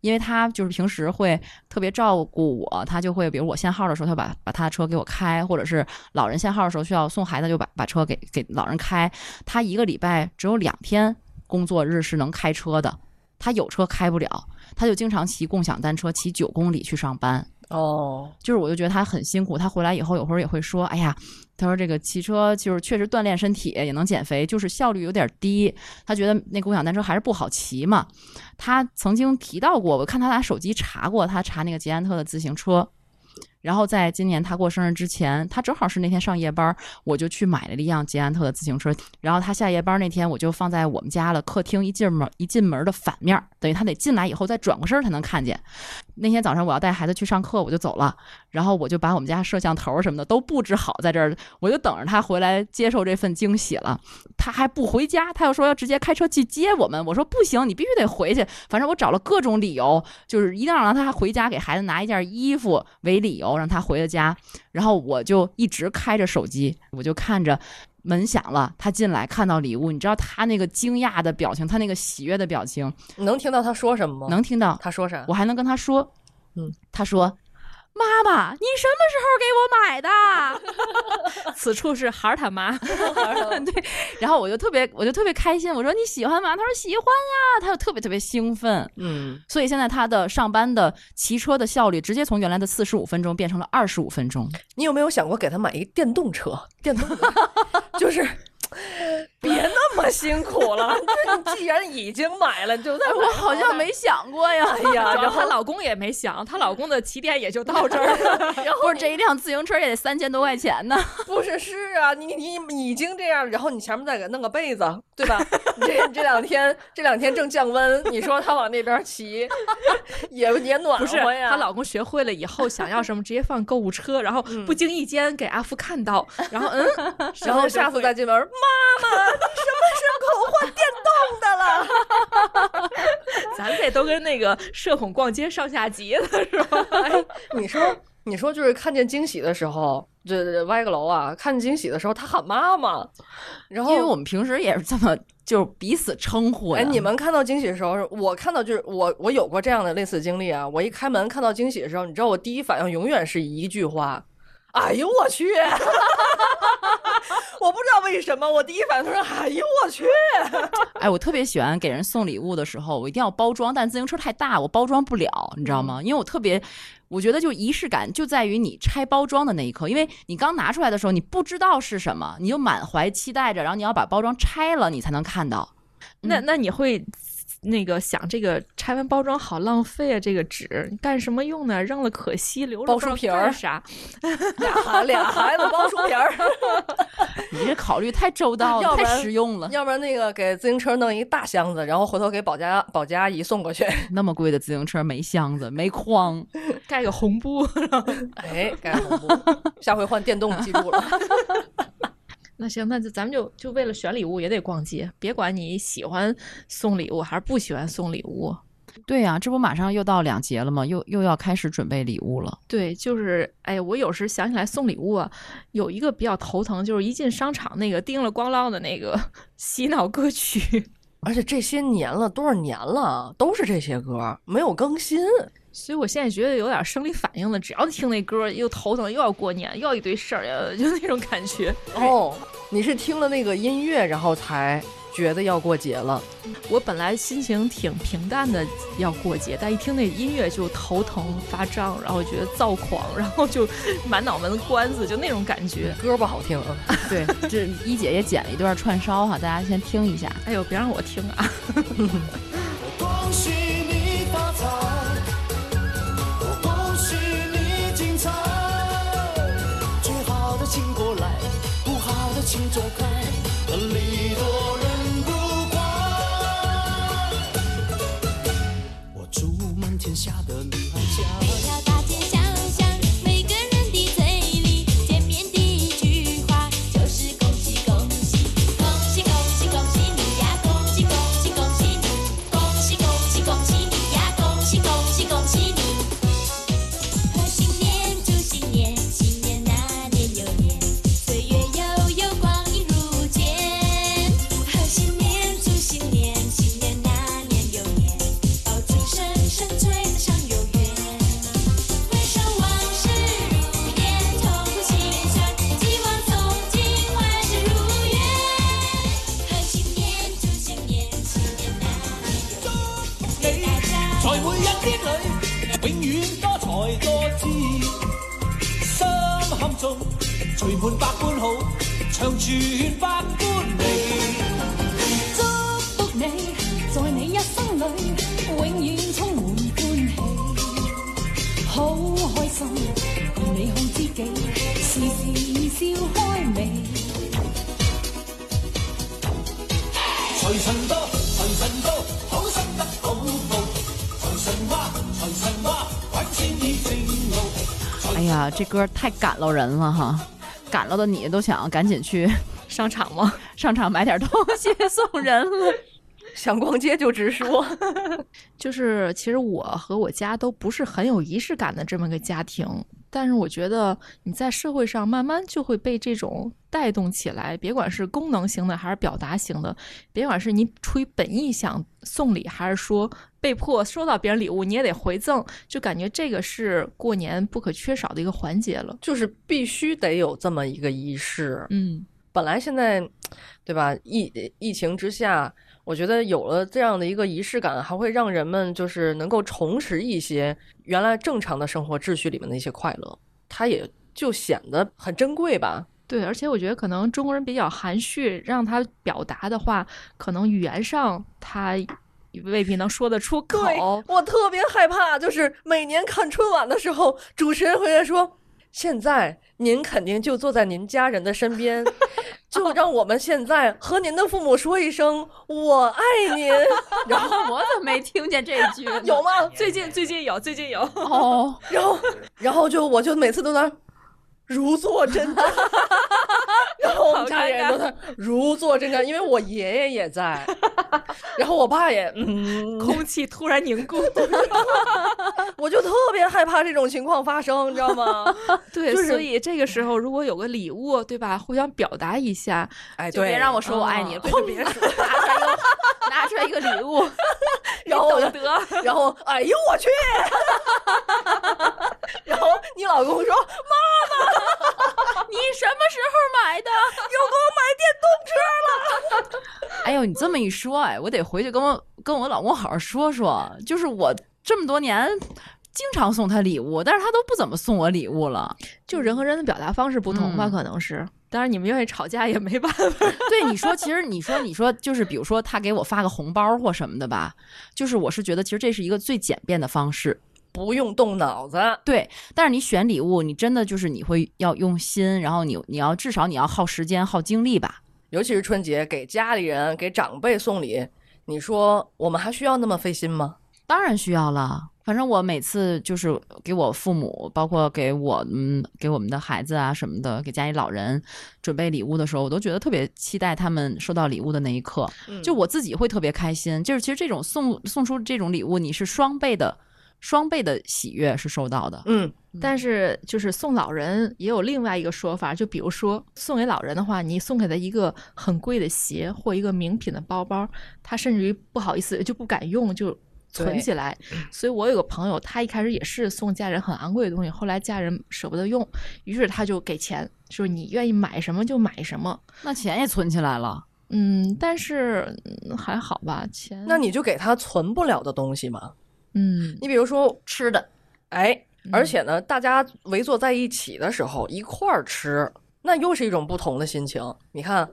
因为他就是平时会特别照顾我，他就会比如我限号的时候，他把把他的车给我开，或者是老人限号的时候需要送孩子，就把把车给给老人开。他一个礼拜只有两天工作日是能开车的，他有车开不了，他就经常骑共享单车骑九公里去上班。哦，就是我就觉得他很辛苦，他回来以后有时候也会说，哎呀，他说这个骑车就是确实锻炼身体，也能减肥，就是效率有点低。他觉得那共享单车还是不好骑嘛。他曾经提到过，我看他拿手机查过，他查那个捷安特的自行车。然后在今年他过生日之前，他正好是那天上夜班，我就去买了一辆捷安特的自行车。然后他下夜班那天，我就放在我们家的客厅一进门一进门的反面，等于他得进来以后再转过身才能看见。那天早上我要带孩子去上课，我就走了，然后我就把我们家摄像头什么的都布置好在这儿，我就等着他回来接受这份惊喜了。他还不回家，他又说要直接开车去接我们。我说不行，你必须得回去。反正我找了各种理由，就是一定要让他回家给孩子拿一件衣服为理由，让他回了家。然后我就一直开着手机，我就看着。门响了，他进来看到礼物，你知道他那个惊讶的表情，他那个喜悦的表情，你能听到他说什么吗？能听到。他说啥？我还能跟他说，嗯，他说：“妈妈，你什么时候给我买的？” 此处是孩儿他妈，对，然后我就特别，我就特别开心。我说你喜欢吗？他说喜欢呀，他就特别特别兴奋。嗯，所以现在他的上班的骑车的效率直接从原来的四十五分钟变成了二十五分钟。你有没有想过给他买一电动车？电动车，就是别那么辛苦了。这你既然已经买了，就我好像没想过呀。哎呀，然后她老公也没想，她老公的起点也就到这儿了。然后不是这一辆自行车也得三千多块钱呢。不是是啊，你你你已经这样，然后你前面再给弄个被子，对吧？你这这两天这两天正降温，你说她往那边骑，也也暖和呀。她老公学会了以后，想要什么直接放购物车，然后嗯不经意间给阿福看到，然后嗯，然后下次再进门，妈妈，你什么时候给我换电动的了。咱这都跟那个社恐逛街上下级了，是吧？哎，你说，你说，就是看见惊喜的时候，这这歪个楼啊！看见惊喜的时候，他喊妈妈，然后因为我们平时也是这么就是彼此称呼。哎，你们看到惊喜的时候，我看到就是我我有过这样的类似经历啊！我一开门看到惊喜的时候，你知道我第一反应永远是一句话：“哎呦我去！”我不知道为什么，我第一反应说：“哎呦我去 哎，我特别喜欢给人送礼物的时候，我一定要包装，但自行车太大，我包装不了，你知道吗？因为我特别，我觉得就仪式感就在于你拆包装的那一刻，因为你刚拿出来的时候，你不知道是什么，你就满怀期待着，然后你要把包装拆了，你才能看到。那那你会那个想这个拆完包装好浪费啊，这个纸干什么用呢？扔了可惜，留着包书皮儿啥？！” 俩孩俩孩子包书皮儿 你这考虑太周到了，太实用了。要不然那个给自行车弄一大箱子，然后回头给保洁保洁阿姨送过去。那么贵的自行车没箱子，没筐，盖个红布。哎，盖红布，下回换电动，记住了。那行，那就咱们就就为了选礼物也得逛街，别管你喜欢送礼物还是不喜欢送礼物。对呀、这不马上又到两节了吗？又又要开始准备礼物了。对，就是哎，我有时想起来送礼物啊，有一个比较头疼，就是一进商场那个叮了咣啷的那个 洗脑歌曲。而且这些年了，多少年了，都是这些歌，没有更新。所以我现在觉得有点生理反应了，只要听那歌又头疼，又要过年，又要一堆事儿，呃 就那种感觉。哦，你是听了那个音乐，然后才觉得要过节了。我本来心情挺平淡的，要过节，但一听那音乐就头疼发胀，然后觉得躁狂，然后就满脑门子官司，就那种感觉。歌不好听啊，对，这一姐也剪了一段串烧哈，大家先听一下。哎呦，别让我听啊！来，不好的请走开，礼多人不怪。我祝满天下的女歌太赶了人了哈，赶了的你都想赶紧去 商场吗？商场买点东西送人了。想逛街就直说。就是其实我和我家都不是很有仪式感的这么个家庭，但是我觉得你在社会上慢慢就会被这种带动起来，别管是功能型的还是表达型的，别管是你出于本意想送礼，还是说被迫收到别人礼物你也得回赠，就感觉这个是过年不可缺少的一个环节了。就是必须得有这么一个仪式。嗯，本来现在，对吧？疫疫情之下，我觉得有了这样的一个仪式感，还会让人们就是能够重拾一些原来正常的生活秩序里面的一些快乐，它也就显得很珍贵吧。对，而且我觉得可能中国人比较含蓄，让他表达的话，可能语言上他未必能说得出口。对，我特别害怕，就是每年看春晚的时候，主持人回来说：“现在您肯定就坐在您家人的身边，就让我们现在和您的父母说一声‘我爱您 ’，然后我怎么没听见这句？有吗？最近最近有，最近有。哦，然后，然后就我就每次都在如坐针毡，然后我们家里人都在如坐针毡，因为我爷爷也在，然后我爸也嗯，空气突然凝固。我就特别害怕这种情况发生，你知道吗？对，就是所以这个时候如果有个礼物，对吧？互相表达一下，哎，对，就别让我说我爱你，嗯就别说，拿出来一个拿出来一个礼物，然后我就得然后，哎呦我去！然后你老公说妈妈你什么时候买的？又给我买电动车了。哎呦，你这么一说，哎，我得回去跟我跟我老公好好说说。就是我这么多年经常送他礼物，但是他都不怎么送我礼物了。就人和人的表达方式不同吧，嗯可能是。当然，你们愿意吵架也没办法。对你说，其实你说你说就是，比如说他给我发个红包或什么的吧，就是我是觉得其实这是一个最简便的方式。不用动脑子，对，但是你选礼物，你真的就是你会要用心，然后你你要至少你要耗时间耗精力吧。尤其是春节给家里人、给长辈送礼，你说我们还需要那么费心吗？当然需要了。反正我每次就是给我父母，包括给我嗯给我们的孩子啊什么的，给家里老人准备礼物的时候，我都觉得特别期待他们收到礼物的那一刻。嗯就我自己会特别开心。就是其实这种送送出这种礼物，你是双倍的双倍的喜悦是收到的。嗯，但是就是送老人也有另外一个说法，就比如说送给老人的话，你送给他一个很贵的鞋或一个名品的包包，他甚至于不好意思就不敢用，就存起来。所以我有个朋友，他一开始也是送家人很昂贵的东西，后来家人舍不得用，于是他就给钱，说你愿意买什么就买什么。那钱也存起来了。嗯，但是、嗯还好吧，钱那你就给他存不了的东西嘛。嗯你比如说，吃的，哎，而且呢，大家围坐在一起的时候一块儿吃，那又是一种不同的心情。你看，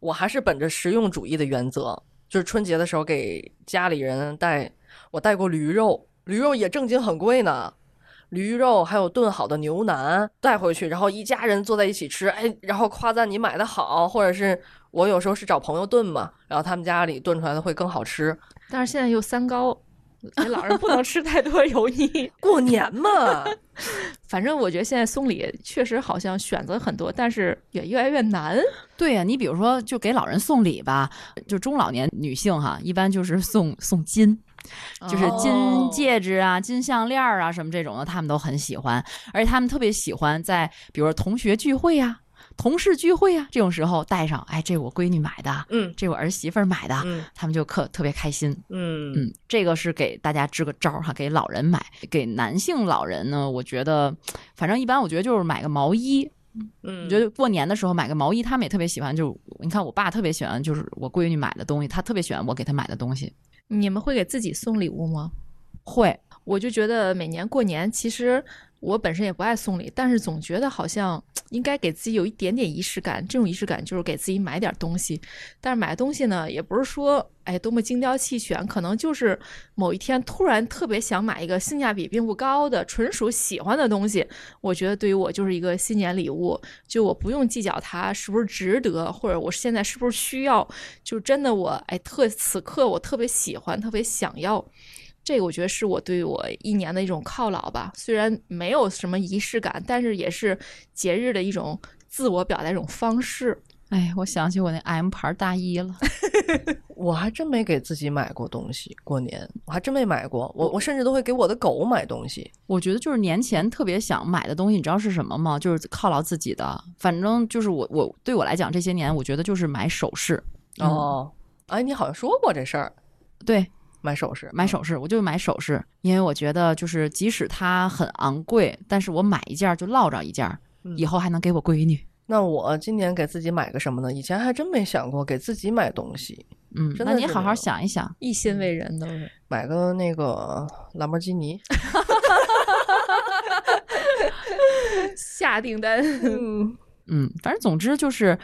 我还是本着实用主义的原则，就是春节的时候给家里人带，我带过驴肉，驴肉也正经很贵呢。驴肉还有炖好的牛腩带回去，然后一家人坐在一起吃，哎，然后夸赞你买的好，或者是我有时候是找朋友炖嘛，然后他们家里炖出来的会更好吃。但是现在又三高，给老人不能吃太多油腻。过年嘛，反正我觉得现在送礼确实好像选择很多，但是也越来越难。对呀、你比如说，就给老人送礼吧，就中老年女性哈，一般就是送送金，就是金哦戒指啊、金项链啊什么这种的，他们都很喜欢，而且他们特别喜欢在比如说同学聚会呀、同事聚会啊这种时候带上，哎，这我闺女买的，嗯这我儿媳妇儿买的，嗯他们就特特别开心。嗯嗯，这个是给大家支个招儿哈，给老人买。给男性老人呢，我觉得，反正一般我觉得就是买个毛衣。嗯，我觉得过年的时候买个毛衣，他们也特别喜欢。就你看，我爸特别喜欢，就是我闺女买的东西，他特别喜欢我给他买的东西。你们会给自己送礼物吗？会，我就觉得每年过年，其实我本身也不爱送礼，但是总觉得好像应该给自己有一点点仪式感。这种仪式感就是给自己买点东西，但是买东西呢，也不是说哎多么精雕细选，可能就是某一天突然特别想买一个性价比并不高的、纯属喜欢的东西。我觉得对于我就是一个新年礼物，就我不用计较它是不是值得，或者我现在是不是需要，就真的我哎特此刻我特别喜欢、特别想要。这个我觉得是我对我一年的一种犒劳吧，虽然没有什么仪式感，但是也是节日的一种自我表达一种方式。哎，我想起我那 M 牌大衣了。我还真没给自己买过东西，过年我还真没买过。我我甚至都会给我的狗买东西。我觉得就是年前特别想买的东西，你知道是什么吗？就是犒劳自己的。反正就是我我对我来讲，这些年我觉得就是买首饰。嗯，哦，哎，你好像说过这事儿，对，买首饰，买首饰，我就买首饰，因为我觉得就是即使它很昂贵，但是我买一件儿就落着一件以后还能给我闺女。那我今年给自己买个什么呢？以前还真没想过给自己买东西，嗯，真那你好好想一想。一心为人都是。买个那个兰博基尼。下订单，嗯，嗯，反正总之就是，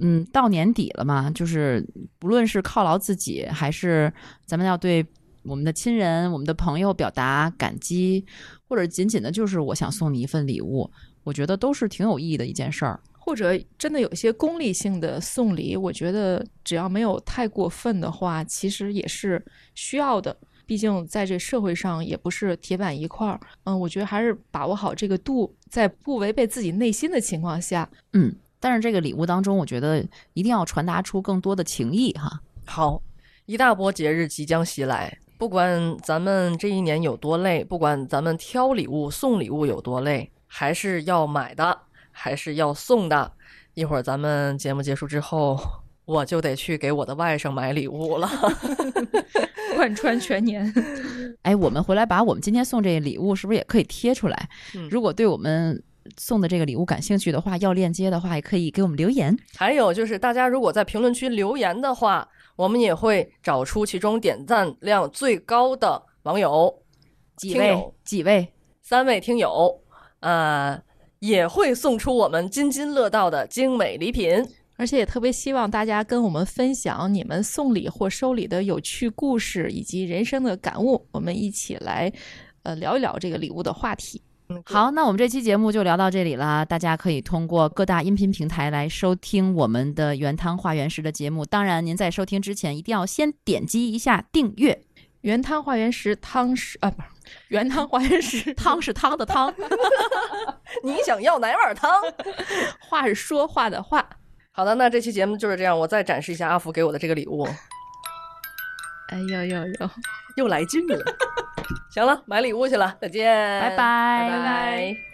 嗯，到年底了嘛，就是不论是犒劳自己，还是咱们要对我们的亲人、我们的朋友表达感激，或者仅仅的就是我想送你一份礼物，我觉得都是挺有意义的一件事儿。或者真的有些功利性的送礼，我觉得只要没有太过分的话，其实也是需要的。毕竟在这社会上也不是铁板一块儿，嗯，我觉得还是把握好这个度，在不违背自己内心的情况下，嗯，但是这个礼物当中，我觉得一定要传达出更多的情谊哈。好，一大波节日即将袭来，不管咱们这一年有多累，不管咱们挑礼物、送礼物有多累，还是要买的，还是要送的。一会儿咱们节目结束之后，我就得去给我的外甥买礼物了。贯穿全年。哎，我们回来把我们今天送这个礼物是不是也可以贴出来？嗯如果对我们送的这个礼物感兴趣的话，要链接的话，也可以给我们留言。还有就是，大家如果在评论区留言的话，我们也会找出其中点赞量最高的网友，几位听友？几位？三位听友，呃，也会送出我们津津乐道的精美礼品。而且也特别希望大家跟我们分享你们送礼或收礼的有趣故事以及人生的感悟，我们一起来呃聊一聊这个礼物的话题。嗯，好，那我们这期节目就聊到这里了。大家可以通过各大音频平台来收听我们的原汤化原食的节目。当然，您在收听之前一定要先点击一下订阅。原汤化原食，汤是啊，不是原汤化原食，汤是汤的汤，你想要哪碗汤？话是说话的话。好的，那这期节目就是这样。我再展示一下阿福给我的这个礼物，哎呦呦呦！又来劲了。行了，买礼物去了，再见，拜拜拜拜拜。